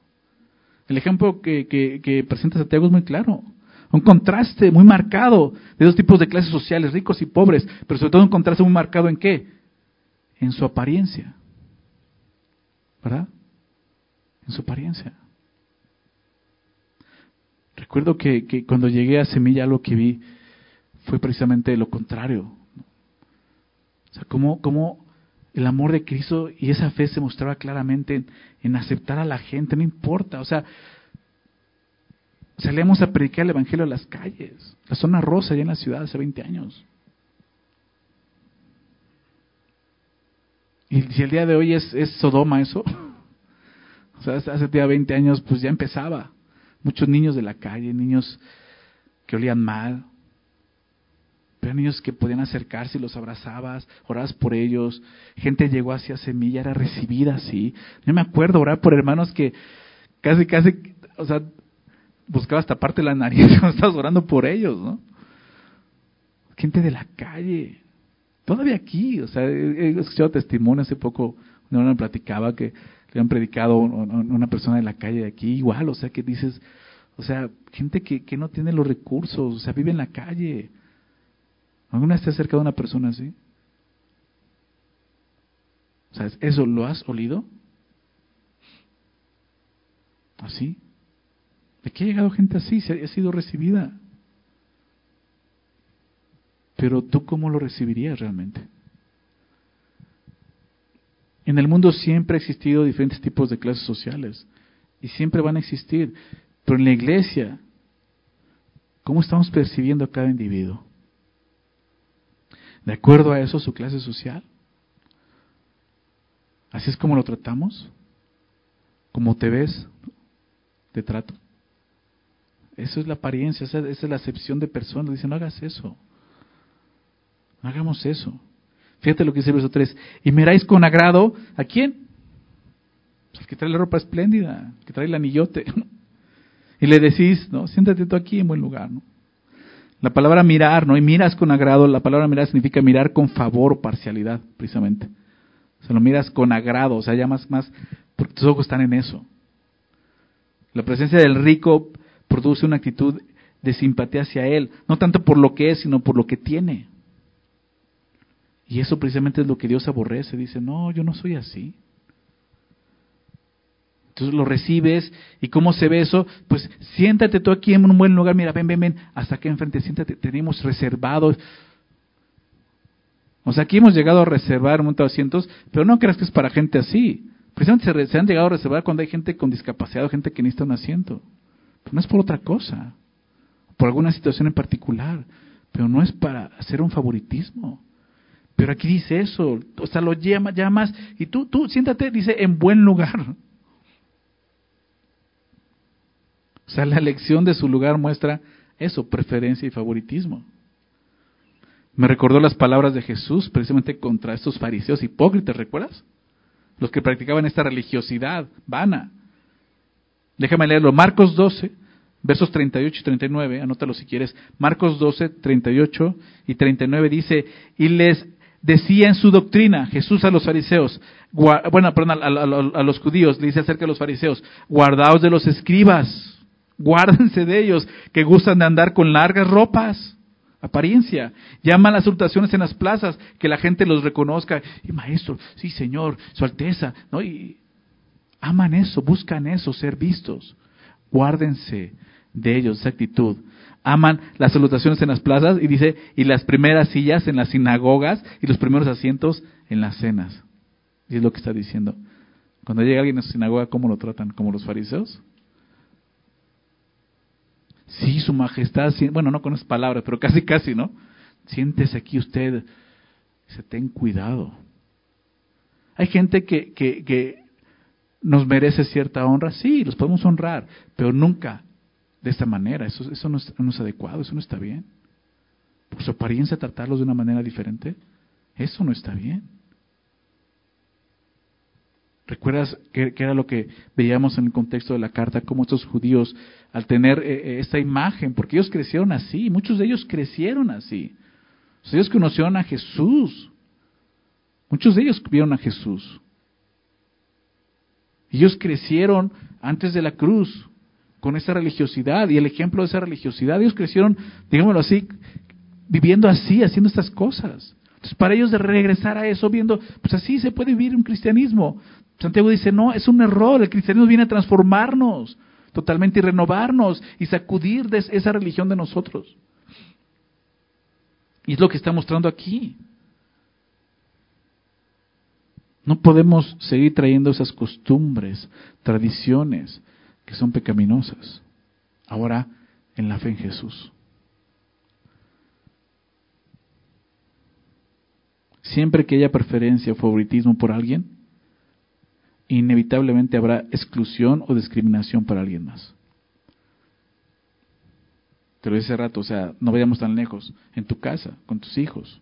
El ejemplo que, que, que presenta Santiago es muy claro. Un contraste muy marcado de dos tipos de clases sociales, ricos y pobres, pero sobre todo un contraste muy marcado en qué? En su apariencia. ¿Verdad? en su apariencia. Recuerdo que, que, cuando llegué a Semilla lo que vi fue precisamente lo contrario. O sea, cómo, el amor de Cristo y esa fe se mostraba claramente en, en aceptar a la gente, no importa. O sea, salíamos a predicar el Evangelio a las calles, la zona rosa allá en la ciudad hace 20 años. Y si el día de hoy es, Sodoma eso, o sea, hace ya 20 años pues ya empezaba. Muchos niños de la calle, niños que olían mal, pero niños que podían acercarse y los abrazabas, orabas por ellos, gente llegó hacia semilla, era recibida así. Yo me acuerdo orar por hermanos que casi, casi, o sea, buscabas taparte la nariz cuando estabas orando por ellos, ¿no? Gente de la calle, todavía aquí, o sea, he escuchado testimonio hace poco, uno me platicaba que le han predicado una persona de la calle de aquí, igual, o sea, que dices, o sea, gente que, que no tiene los recursos, o sea, vive en la calle. ¿Alguna vez te has acercado a una persona así? Sea, ¿eso lo has olido? ¿Así? ¿De qué ha llegado gente así? Se ha sido recibida. Pero tú cómo lo recibirías realmente? En el mundo siempre ha existido diferentes tipos de clases sociales y siempre van a existir. Pero en la iglesia, ¿cómo estamos percibiendo a cada individuo? ¿De acuerdo a eso su clase social? ¿Así es como lo tratamos? ¿Cómo te ves? ¿Te trato? Eso es la apariencia, esa, es la acepción de personas. Dicen, no hagas eso. No hagamos eso. Fíjate lo que dice el verso 3. Y miráis con agrado a quién? Pues el que trae la ropa espléndida, el que trae el anillote. Y le decís, no, siéntate tú aquí en buen lugar. La palabra mirar, ¿no? Y miras con agrado, la palabra mirar significa mirar con favor parcialidad, precisamente. O sea, lo miras con agrado, o sea, ya más, más, porque tus ojos están en eso. La presencia del rico produce una actitud de simpatía hacia él, no tanto por lo que es, sino por lo que tiene. Y eso precisamente es lo que Dios aborrece. Dice, no, yo no soy así. Entonces lo recibes y cómo se ve eso, pues siéntate tú aquí en un buen lugar, mira, ven, ven, ven, hasta aquí enfrente, siéntate, tenemos reservados. O sea, aquí hemos llegado a reservar un montón de asientos, pero no creas que es para gente así. Precisamente se, han llegado a reservar cuando hay gente con discapacidad gente que necesita un asiento. No es por otra cosa, por alguna situación en particular, pero no es para hacer un favoritismo. Pero aquí dice eso, o sea, lo llama, llamas, y tú, tú, siéntate, dice, en buen lugar. O sea, la elección de su lugar muestra eso, preferencia y favoritismo. Me recordó las palabras de Jesús precisamente contra estos fariseos hipócritas, ¿recuerdas? Los que practicaban esta religiosidad vana. Déjame leerlo. Marcos 12, versos 38 y 39, anótalo si quieres. Marcos 12, 38 y 39 dice, y les decía en su doctrina Jesús a los fariseos, bueno, perdón, a, a los judíos, le dice acerca de los fariseos, guardaos de los escribas, guárdense de ellos, que gustan de andar con largas ropas apariencia. Llaman las salutaciones en las plazas, que la gente los reconozca. Y maestro, sí, señor, su alteza, ¿no? Y aman eso, buscan eso, ser vistos. Guárdense de ellos, esa actitud. Aman las salutaciones en las plazas y dice, y las primeras sillas en las sinagogas y los primeros asientos en las cenas. Y es lo que está diciendo. Cuando llega alguien a su sinagoga, ¿cómo lo tratan? ¿Como los fariseos? Sí, su majestad, bueno, no con esas palabras, pero casi, casi, ¿no? Siéntese aquí usted, se ten cuidado. Hay gente que, que, que nos merece cierta honra, sí, los podemos honrar, pero nunca de esta manera. Eso, no, es, adecuado, eso no está bien. Por su apariencia tratarlos de una manera diferente, eso no está bien. ¿Recuerdas qué, era lo que veíamos en el contexto de la carta? Cómo estos judíos, al tener eh, eh, esta imagen, porque ellos crecieron así, muchos de ellos crecieron así. ellos conocieron a Jesús. Muchos de ellos vieron a Jesús. Ellos crecieron antes de la cruz con esa religiosidad y el ejemplo de esa religiosidad. Ellos crecieron, digámoslo así, viviendo así, haciendo estas cosas. Entonces, para ellos de regresar a eso, viendo, pues así se puede vivir un cristianismo, Santiago dice, no, es un error, el cristianismo viene a transformarnos totalmente y renovarnos y sacudir de esa religión de nosotros. Y es lo que está mostrando aquí. No podemos seguir trayendo esas costumbres, tradiciones que son pecaminosas. Ahora, en la fe en Jesús. Siempre que haya preferencia o favoritismo por alguien, inevitablemente habrá exclusión o discriminación para alguien más. Te lo dije rato, o sea, no vayamos tan lejos. En tu casa, con tus hijos.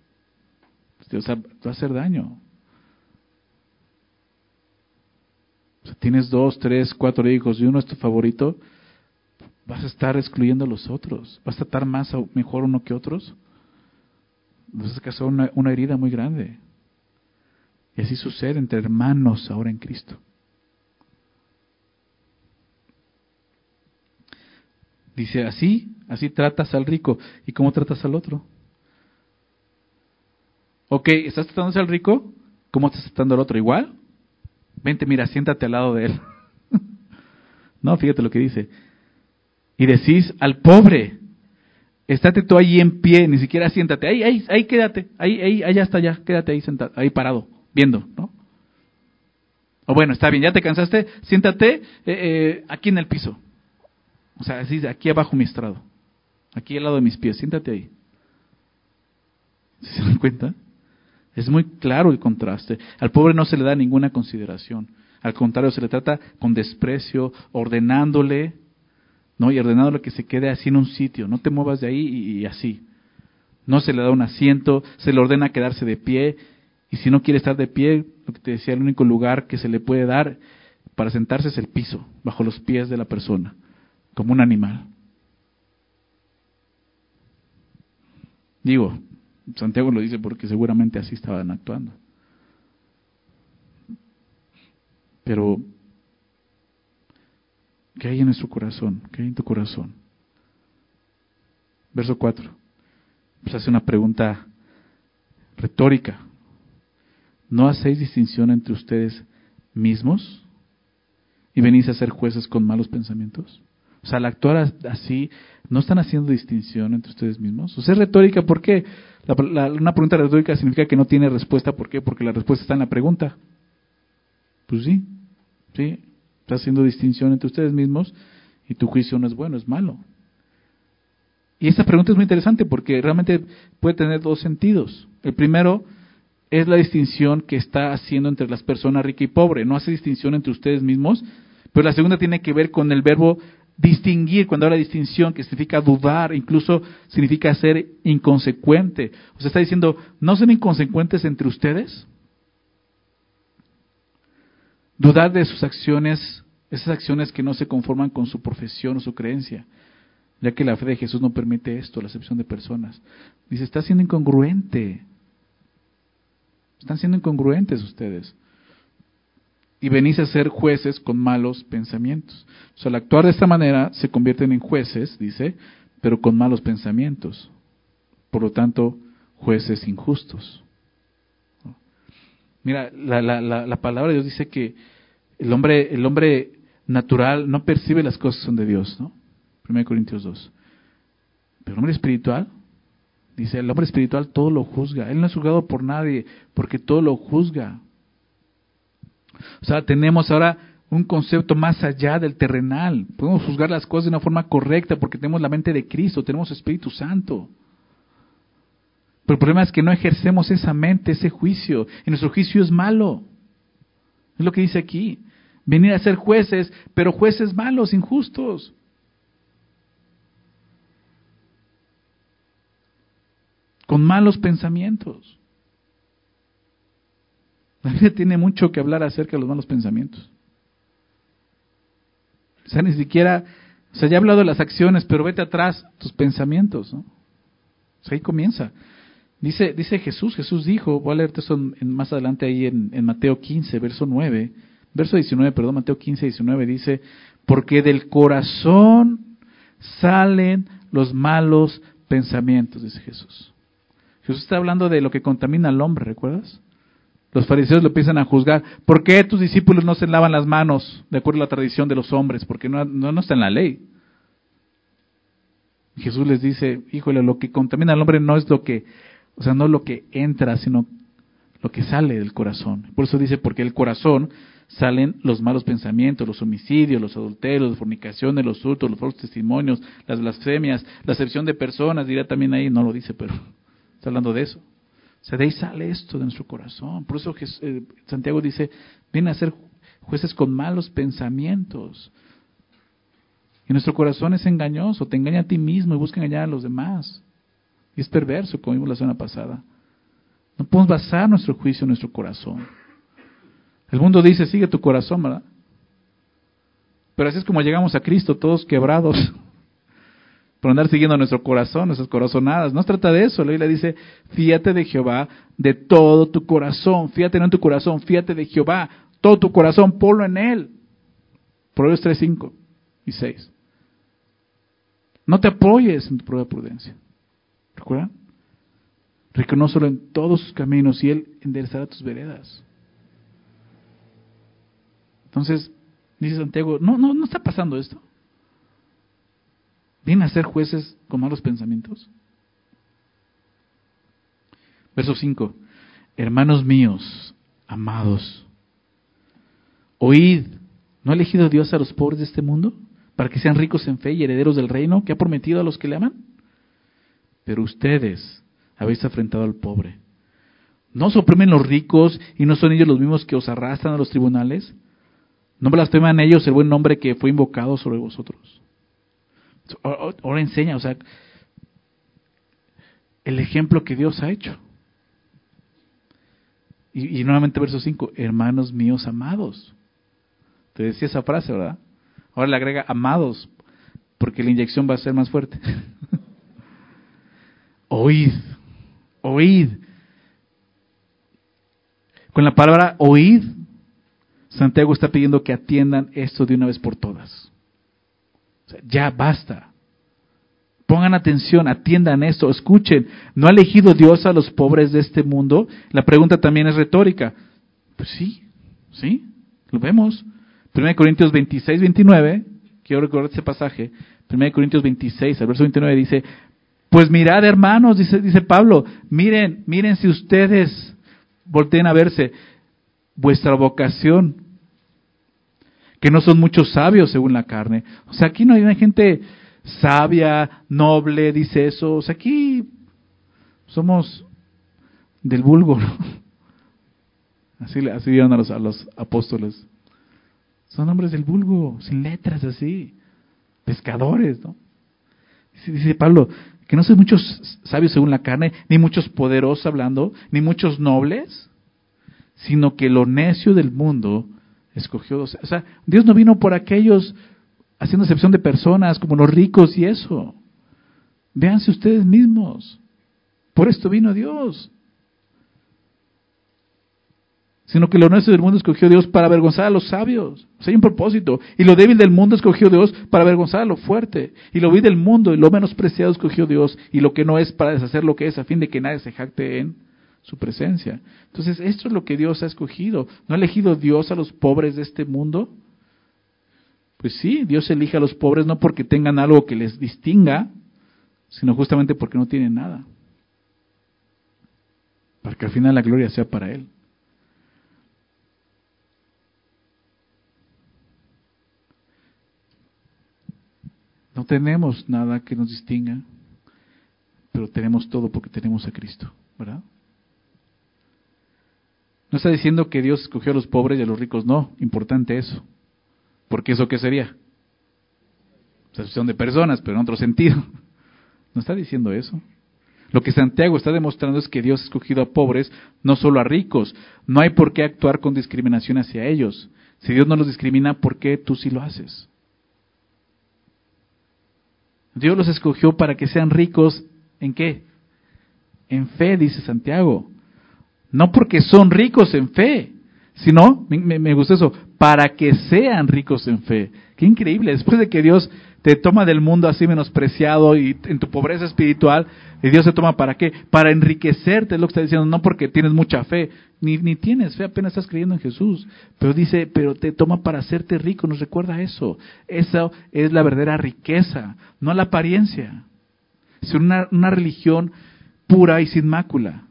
O sea, te va a hacer daño. Tienes dos, tres, cuatro hijos y uno es tu favorito, vas a estar excluyendo a los otros. Vas a estar más o mejor uno que otros. Vas a causar una, una herida muy grande. Y así sucede entre hermanos ahora en Cristo. Dice, así, así tratas al rico. ¿Y cómo tratas al otro? Ok, ¿estás tratando al rico? ¿Cómo estás tratando al otro? ¿Igual? Mira, siéntate al lado de él. no, fíjate lo que dice. Y decís al pobre, estate tú ahí en pie, ni siquiera siéntate, ahí, ahí, ahí quédate, ahí, ahí, allá está ya, quédate ahí sentado, ahí parado viendo, ¿no? O bueno, está bien, ya te cansaste, siéntate eh, eh, aquí en el piso. O sea, así, aquí abajo mi estrado. Aquí al lado de mis pies, siéntate ahí. ¿Se dan cuenta? Es muy claro el contraste. Al pobre no se le da ninguna consideración. Al contrario, se le trata con desprecio, ordenándole, ¿no? Y ordenándole que se quede así en un sitio. No te muevas de ahí y, y así. No se le da un asiento, se le ordena quedarse de pie y si no quiere estar de pie, lo que te decía, el único lugar que se le puede dar para sentarse es el piso, bajo los pies de la persona, como un animal. Digo, Santiago lo dice porque seguramente así estaban actuando. Pero, ¿qué hay en nuestro corazón? ¿Qué hay en tu corazón? Verso 4. Pues hace una pregunta retórica. ¿No hacéis distinción entre ustedes mismos y venís a ser jueces con malos pensamientos? O sea, al actuar así, ¿no están haciendo distinción entre ustedes mismos? O sea, es retórica, ¿por qué? Una pregunta retórica significa que no tiene respuesta, ¿por qué? Porque la respuesta está en la pregunta. Pues sí, ¿Sí? Está haciendo distinción entre ustedes mismos y tu juicio no es bueno, es malo. Y esta pregunta es muy interesante porque realmente puede tener dos sentidos. El primero es la distinción que está haciendo entre las personas rica y pobre. No hace distinción entre ustedes mismos, pero la segunda tiene que ver con el verbo distinguir, cuando habla de distinción, que significa dudar, incluso significa ser inconsecuente. O sea, está diciendo, ¿no son inconsecuentes entre ustedes? Dudar de sus acciones, esas acciones que no se conforman con su profesión o su creencia, ya que la fe de Jesús no permite esto, la acepción de personas. Dice, está siendo incongruente. Están siendo incongruentes ustedes. Y venís a ser jueces con malos pensamientos. O sea, al actuar de esta manera se convierten en jueces, dice, pero con malos pensamientos. Por lo tanto, jueces injustos. Mira, la, la, la, palabra de Dios dice que el hombre, el hombre natural no percibe las cosas son de Dios, ¿no? 1 Corintios 2. Pero el hombre espiritual, dice, el hombre espiritual todo lo juzga. Él no es juzgado por nadie, porque todo lo juzga. O sea, tenemos ahora un concepto más allá del terrenal. Podemos juzgar las cosas de una forma correcta porque tenemos la mente de Cristo, tenemos Espíritu Santo. Pero el problema es que no ejercemos esa mente, ese juicio. Y nuestro juicio es malo. Es lo que dice aquí. Venir a ser jueces, pero jueces malos, injustos. Con malos pensamientos. La Biblia tiene mucho que hablar acerca de los malos pensamientos. O sea, ni siquiera, o sea, ya he hablado de las acciones, pero vete atrás, tus pensamientos, ¿no? O sea, ahí comienza. Dice, dice Jesús, Jesús dijo, voy a leerte eso más adelante ahí en, Mateo 15, verso 9, verso 19, perdón, Mateo 15, 19, dice, porque del corazón salen los malos pensamientos, dice Jesús. Jesús está hablando de lo que contamina al hombre, ¿recuerdas? Los fariseos lo empiezan a juzgar. ¿Por qué tus discípulos no se lavan las manos de acuerdo a la tradición de los hombres? Porque no, no, no está en la ley. Jesús les dice, híjole, lo que contamina al hombre no es lo que o sea, no lo que entra, sino lo que sale del corazón. Por eso dice, porque el corazón salen los malos pensamientos, los homicidios, los adulterios, las fornicaciones, los hurtos, los falsos testimonios, las blasfemias, la acepción de personas, dirá también ahí, no lo dice, pero está hablando de eso. O sea, de ahí sale esto de nuestro corazón. Por eso eh, Santiago dice, viene a ser jueces con malos pensamientos. Y nuestro corazón es engañoso, te engaña a ti mismo y busca engañar a los demás. Y es perverso, como vimos la semana pasada. No podemos basar nuestro juicio en nuestro corazón. El mundo dice, sigue tu corazón, ¿verdad? Pero así es como llegamos a Cristo, todos quebrados, por andar siguiendo nuestro corazón, nuestras corazonadas. No se trata de eso. La Biblia dice, fíate de Jehová de todo tu corazón. Fíate no en tu corazón, fíate de Jehová. Todo tu corazón, ponlo en Él. Proverbios 3, 5 y 6. No te apoyes en tu propia prudencia. ¿Recuerdan? Reconócelo en todos sus caminos y Él enderezará tus veredas. Entonces, dice Santiago, no, no, no está pasando esto. ¿Vienen a ser jueces con malos pensamientos? Verso 5. Hermanos míos, amados, oíd, ¿no ha elegido Dios a los pobres de este mundo para que sean ricos en fe y herederos del reino que ha prometido a los que le aman? pero ustedes habéis afrentado al pobre. ¿No os oprimen los ricos y no son ellos los mismos que os arrastran a los tribunales? ¿No blasfeman ellos el buen nombre que fue invocado sobre vosotros? Ahora enseña, o sea, el ejemplo que Dios ha hecho. Y, nuevamente verso 5, hermanos míos amados. Te decía esa frase, ¿verdad? Ahora le agrega amados, porque la inyección va a ser más fuerte. oíd, oíd. Con la palabra oíd, Santiago está pidiendo que atiendan esto de una vez por todas. Ya basta. Pongan atención, atiendan esto, escuchen. ¿No ha elegido Dios a los pobres de este mundo? La pregunta también es retórica. Pues sí, sí, lo vemos. 1 Corintios 26, 29, quiero recordar ese pasaje. 1 Corintios 26, el verso 29 dice, pues mirad, hermanos, dice, dice Pablo, miren, miren si ustedes volteen a verse, vuestra vocación que no son muchos sabios según la carne. O sea, aquí no hay gente sabia, noble, dice eso. O sea, aquí somos del vulgo, Así, así vieron a los, a los apóstoles. Son hombres del vulgo, sin letras así, pescadores, ¿no? Dice Pablo, que no son muchos sabios según la carne, ni muchos poderosos hablando, ni muchos nobles, sino que lo necio del mundo escogió. O sea, Dios no vino por aquellos haciendo excepción de personas como los ricos y eso. Véanse ustedes mismos. Por esto vino Dios. Sino que lo necio del mundo escogió Dios para avergonzar a los sabios. O sea, hay un propósito. Y lo débil del mundo escogió Dios para avergonzar a lo fuerte. Y lo vil del mundo y lo menospreciado escogió Dios. Y lo que no es para deshacer lo que es, a fin de que nadie se jacte en su presencia. Entonces, esto es lo que Dios ha escogido. ¿No ha elegido Dios a los pobres de este mundo? Pues sí, Dios elige a los pobres no porque tengan algo que les distinga, sino justamente porque no tienen nada. Para que al final la gloria sea para Él. No tenemos nada que nos distinga, pero tenemos todo porque tenemos a Cristo, ¿verdad? No está diciendo que Dios escogió a los pobres y a los ricos, no, importante eso. Porque eso qué sería? Excepción de personas, pero en otro sentido. No está diciendo eso. Lo que Santiago está demostrando es que Dios ha escogido a pobres, no solo a ricos. No hay por qué actuar con discriminación hacia ellos. Si Dios no los discrimina, ¿por qué tú sí lo haces? Dios los escogió para que sean ricos en qué? En fe, dice Santiago. No porque son ricos en fe, sino, me, gusta eso, para que sean ricos en fe. Qué increíble, después de que Dios te toma del mundo así menospreciado y en tu pobreza espiritual, y Dios se toma para qué? Para enriquecerte, es lo que está diciendo, no porque tienes mucha fe, ni, ni tienes fe, apenas estás creyendo en Jesús, pero dice, pero te toma para hacerte rico, nos recuerda eso. Eso es la verdadera riqueza, no la apariencia. Es una, una religión pura y sin mácula.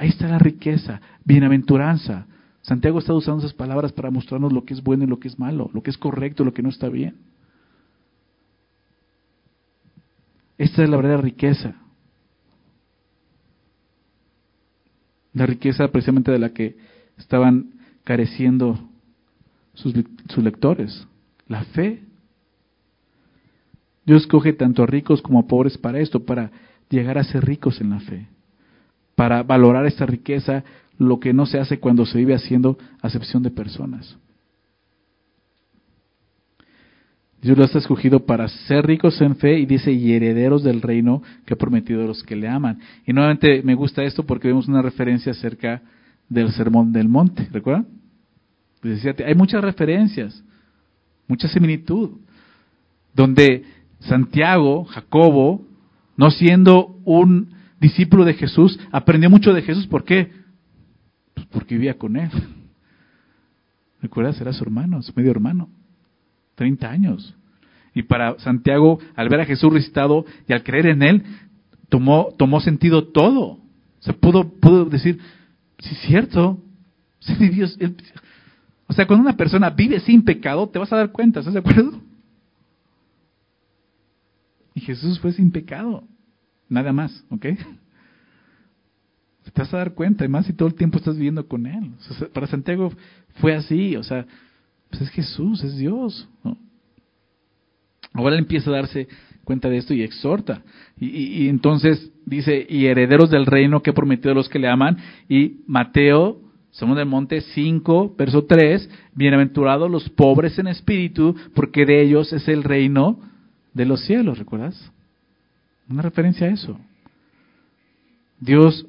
Ahí está la riqueza, bienaventuranza. Santiago está usando esas palabras para mostrarnos lo que es bueno y lo que es malo, lo que es correcto y lo que no está bien. Esta es la verdadera riqueza. La riqueza precisamente de la que estaban careciendo sus, lectores. La fe. Dios coge tanto a ricos como a pobres para esto, para llegar a ser ricos en la fe para valorar esta riqueza, lo que no se hace cuando se vive haciendo acepción de personas. Dios los ha escogido para ser ricos en fe y dice, y herederos del reino que ha prometido a los que le aman. Y nuevamente me gusta esto porque vemos una referencia acerca del sermón del monte, ¿recuerdan? hay muchas referencias, mucha similitud, donde Santiago, Jacobo, no siendo un discípulo de Jesús, aprendió mucho de Jesús. ¿Por qué? Pues porque vivía con él. ¿Recuerdas? Era su hermano, su medio hermano. 30 años. Y para Santiago, al ver a Jesús resucitado y al creer en él, tomó, tomó sentido todo. Se pudo, pudo decir, sí es cierto. o sea, cuando una persona vive sin pecado, te vas a dar cuenta, ¿estás de acuerdo? Y Jesús fue sin pecado. Nada más, ¿ok? Te vas a dar cuenta, además si todo el tiempo estás viviendo con Él. para Santiago fue así, o sea, pues es Jesús, es Dios. Ahora él empieza a darse cuenta de esto y exhorta. Y, y, entonces dice, y herederos del reino que ha prometido a los que le aman. Y Mateo, somos del Monte 5, verso 3, bienaventurados los pobres en espíritu, porque de ellos es el reino de los cielos, ¿recuerdas? Una referencia a eso. Dios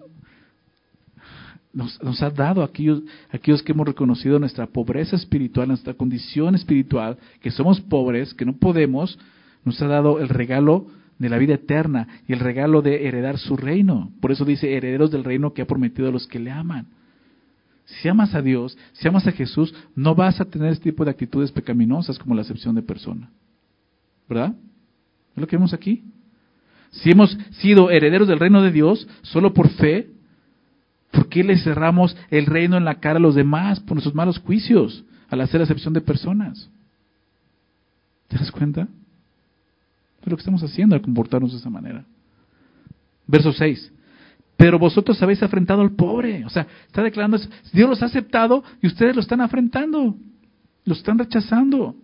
nos, ha dado a aquellos, aquellos que hemos reconocido nuestra pobreza espiritual, nuestra condición espiritual, que somos pobres, que no podemos, nos ha dado el regalo de la vida eterna y el regalo de heredar su reino. Por eso dice herederos del reino que ha prometido a los que le aman. Si amas a Dios, si amas a Jesús, no vas a tener este tipo de actitudes pecaminosas como la acepción de persona. ¿Verdad? ¿Es lo que vemos aquí? Si hemos sido herederos del reino de Dios solo por fe, ¿por qué le cerramos el reino en la cara a los demás por nuestros malos juicios? al hacer acepción de personas. ¿Te das cuenta? Es lo que estamos haciendo al comportarnos de esa manera. Verso 6. Pero vosotros habéis afrentado al pobre. O sea, está declarando, Dios los ha aceptado y ustedes lo están afrentando. Lo están rechazando.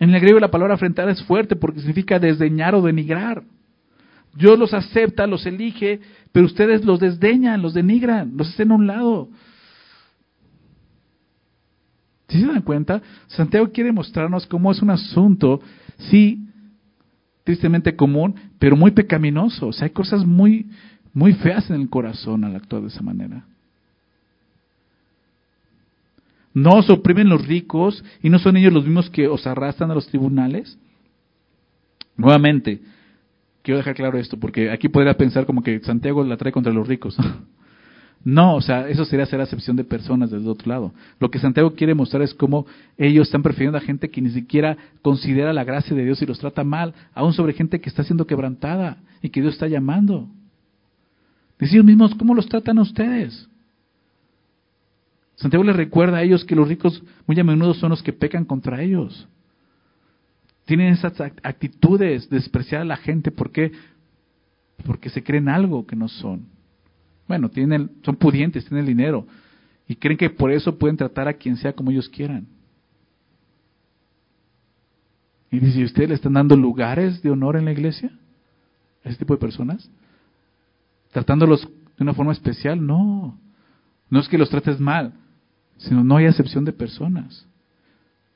En el griego la palabra afrentar es fuerte porque significa desdeñar o denigrar. Dios los acepta, los elige, pero ustedes los desdeñan, los denigran, los hacen a un lado. ¿Sí se dan cuenta? Santiago quiere mostrarnos cómo es un asunto, sí, tristemente común, pero muy pecaminoso. O sea, hay cosas muy, muy feas en el corazón al actuar de esa manera. No os oprimen los ricos y no son ellos los mismos que os arrastran a los tribunales. Nuevamente, quiero dejar claro esto, porque aquí podría pensar como que Santiago la trae contra los ricos. No, o sea, eso sería hacer acepción de personas desde otro lado. Lo que Santiago quiere mostrar es cómo ellos están prefiriendo a gente que ni siquiera considera la gracia de Dios y los trata mal, aún sobre gente que está siendo quebrantada y que Dios está llamando. Ellos mismos, ¿cómo los tratan a ustedes? Santiago les recuerda a ellos que los ricos muy a menudo son los que pecan contra ellos. Tienen esas actitudes de despreciar a la gente. ¿Por qué? Porque se creen algo que no son. Bueno, tienen, son pudientes, tienen dinero. Y creen que por eso pueden tratar a quien sea como ellos quieran. Y dice, ¿ustedes le están dando lugares de honor en la iglesia? ¿A ese tipo de personas? ¿Tratándolos de una forma especial? No. No es que los trates mal sino no hay acepción de personas.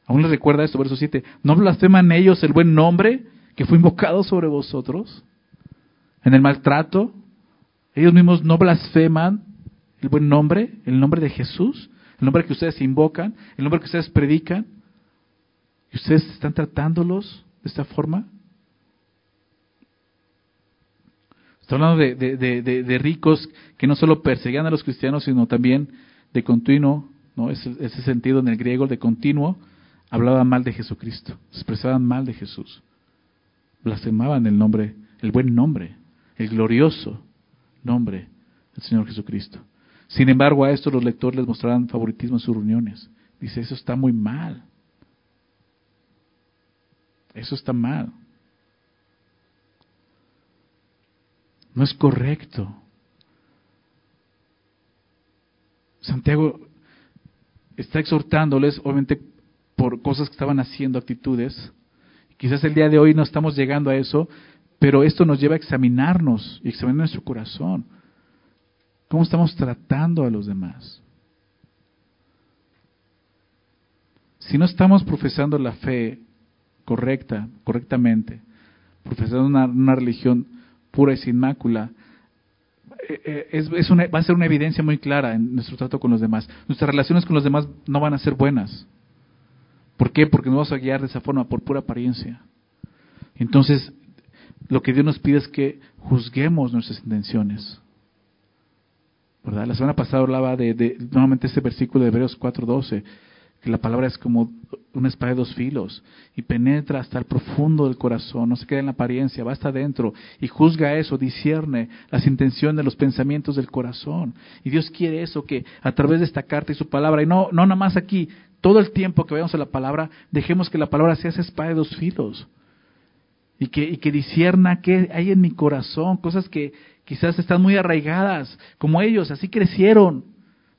Aún les recuerda esto, verso 7. ¿No blasfeman ellos el buen nombre que fue invocado sobre vosotros? En el maltrato, ellos mismos no blasfeman el buen nombre, el nombre de Jesús, el nombre que ustedes invocan, el nombre que ustedes predican. ¿Y ustedes están tratándolos de esta forma? Está hablando de, de, ricos que no solo perseguían a los cristianos, sino también de continuo ¿no? Ese, ese sentido en el griego de continuo, hablaban mal de Jesucristo, expresaban mal de Jesús, blasfemaban el nombre, el buen nombre, el glorioso nombre del Señor Jesucristo. Sin embargo, a esto los lectores les mostraban favoritismo en sus reuniones. Dice, eso está muy mal. Eso está mal. No es correcto. Santiago está exhortándoles, obviamente por cosas que estaban haciendo, actitudes. Quizás el día de hoy no estamos llegando a eso, pero esto nos lleva a examinarnos y examinar nuestro corazón. ¿Cómo estamos tratando a los demás? Si no estamos profesando la fe correcta, correctamente, profesando una, una religión pura y sin mácula, es, es una, va a ser una evidencia muy clara en nuestro trato con los demás. Nuestras relaciones con los demás no van a ser buenas. ¿Por qué? Porque nos vamos a guiar de esa forma, por pura apariencia. Entonces, lo que Dios nos pide es que juzguemos nuestras intenciones. ¿Verdad? La semana pasada hablaba de, de nuevamente este versículo de Hebreos 4.12 que la palabra es como una espada de dos filos y penetra hasta el profundo del corazón, no se queda en la apariencia, va hasta adentro y juzga eso, discierne las intenciones, los pensamientos del corazón. Y Dios quiere eso, que a través de esta carta y su palabra, y no, no nada más aquí, todo el tiempo que vayamos a la palabra, dejemos que la palabra sea esa espada de dos filos. Y que, y que qué hay en mi corazón, cosas que quizás están muy arraigadas, como ellos, así crecieron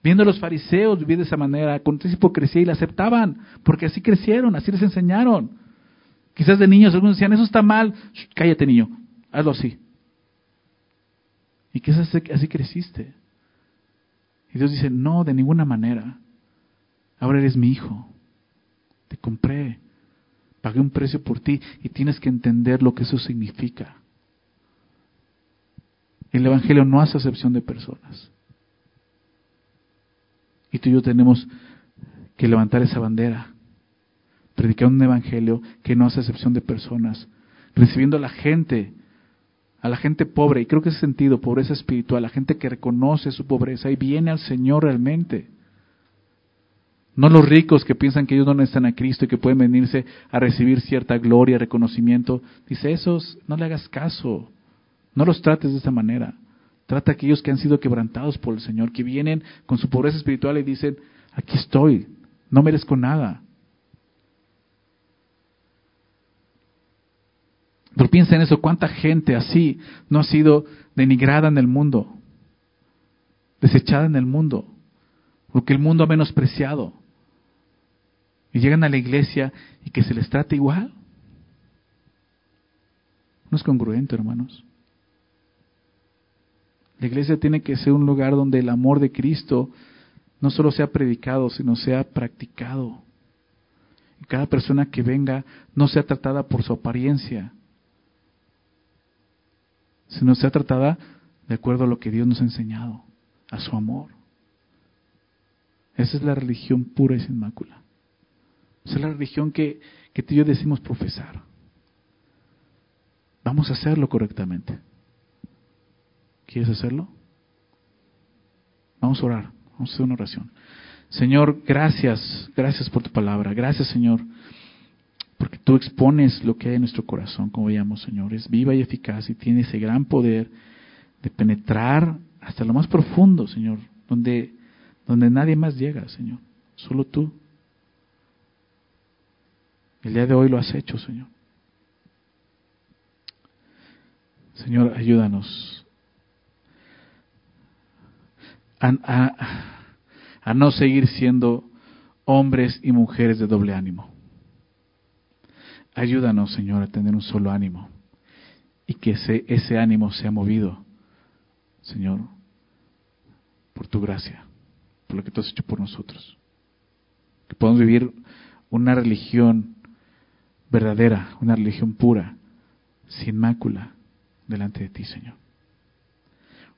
Viendo a los fariseos vivir de esa manera, con esa hipocresía y la aceptaban, porque así crecieron, así les enseñaron. Quizás de niños algunos decían, eso está mal, cállate niño, hazlo así. Y quizás así creciste. Y Dios dice, no, de ninguna manera. Ahora eres mi hijo. Te compré. Pagué un precio por ti y tienes que entender lo que eso significa. El Evangelio no hace acepción de personas. Y tú y yo tenemos que levantar esa bandera, predicar un evangelio que no hace excepción de personas, recibiendo a la gente, a la gente pobre, y creo que ese sentido, pobreza espiritual, la gente que reconoce su pobreza y viene al Señor realmente. No los ricos que piensan que ellos no necesitan a Cristo y que pueden venirse a recibir cierta gloria, reconocimiento. Dice, esos no le hagas caso, no los trates de esa manera. Trata a aquellos que han sido quebrantados por el Señor, que vienen con su pobreza espiritual y dicen, aquí estoy, No merezco nada. Pero piensa en eso, cuánta gente así no ha sido denigrada en el mundo, desechada en el mundo, porque el mundo ha menospreciado. Y llegan a la iglesia y que se les trate igual. No es congruente, hermanos. La iglesia tiene que ser un lugar donde el amor de Cristo no solo sea predicado, sino sea practicado. Y cada persona que venga no sea tratada por su apariencia, sino sea tratada de acuerdo a lo que Dios nos ha enseñado, a su amor. Esa es la religión pura y sin mácula. Esa es la religión que, que tú y yo decimos profesar. Vamos a hacerlo correctamente. ¿Quieres hacerlo? Vamos a orar, vamos a hacer una oración. Señor, gracias, gracias por tu palabra. Gracias, Señor, porque tú expones lo que hay en nuestro corazón, como veíamos, Señor. Es viva y eficaz y tiene ese gran poder de penetrar hasta lo más profundo, Señor, donde, donde nadie más llega, Señor. Solo tú. El día de hoy lo has hecho, Señor. Señor, ayúdanos a, no seguir siendo hombres y mujeres de doble ánimo. Ayúdanos, Señor, a tener un solo ánimo y que ese, ese ánimo sea movido, Señor, por tu gracia, por lo que tú has hecho por nosotros. Que podamos vivir una religión verdadera, una religión pura, sin mácula, delante de ti, Señor.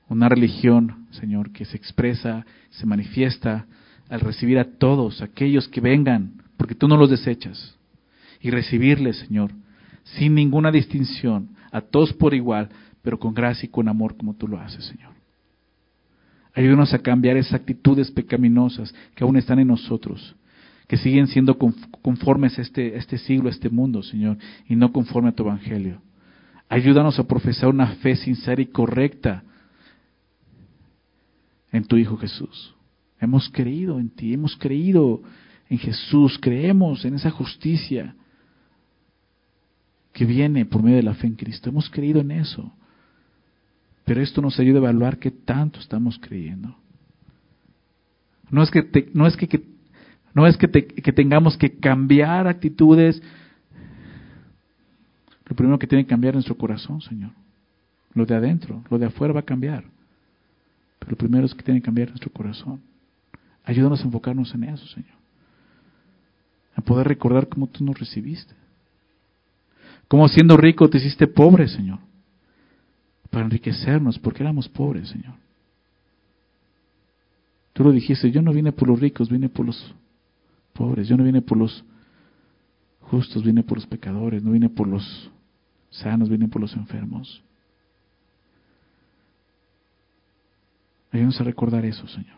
Una religión, Señor, que se expresa, se manifiesta al recibir a todos aquellos que vengan, porque tú no los desechas, y recibirles, Señor, sin ninguna distinción, a todos por igual, pero con gracia y con amor como tú lo haces, Señor. Ayúdanos a cambiar esas actitudes pecaminosas que aún están en nosotros, que siguen siendo conformes a este, a este siglo, a este mundo, Señor, y no conforme a tu evangelio. Ayúdanos a profesar una fe sincera y correcta en tu Hijo Jesús. Hemos creído en ti, hemos creído en Jesús, creemos en esa justicia que viene por medio de la fe en Cristo. Hemos creído en eso. Pero esto nos ayuda a evaluar qué tanto estamos creyendo. No es que, no es que, no es que, que tengamos que cambiar actitudes. Lo primero que tiene que cambiar es nuestro corazón, Señor. Lo de adentro, lo de afuera va a cambiar. Pero lo primero es que tiene que cambiar nuestro corazón. Ayúdanos a enfocarnos en eso, Señor. A poder recordar cómo tú nos recibiste. Cómo siendo rico te hiciste pobre, Señor. Para enriquecernos, porque éramos pobres, Señor. Tú lo dijiste, yo no vine por los ricos, vine por los pobres. Yo no vine por los justos, vine por los pecadores. No vine por los sanos, vine por los enfermos. Ayúdanos a recordar eso, Señor.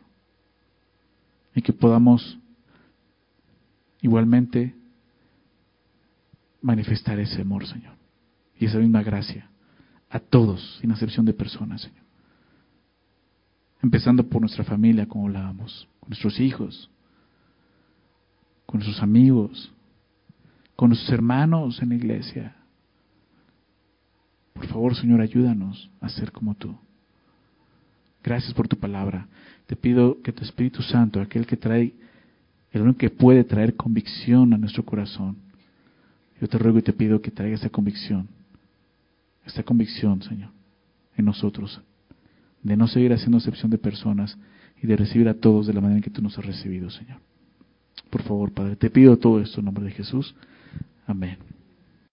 Y que podamos igualmente manifestar ese amor, Señor. Y esa misma gracia a todos, sin excepción de personas, Señor. Empezando por nuestra familia, como hablábamos, con nuestros hijos, con nuestros amigos, con nuestros hermanos en la iglesia. Por favor, Señor, ayúdanos a ser como tú. Gracias por tu palabra. Te pido que tu Espíritu Santo, aquel que trae, el único que puede traer convicción a nuestro corazón, yo te ruego y te pido que traiga esa convicción, esta convicción, Señor, en nosotros, de no seguir haciendo excepción de personas y de recibir a todos de la manera en que tú nos has recibido, Señor. Por favor, Padre, te pido todo esto en nombre de Jesús. Amén.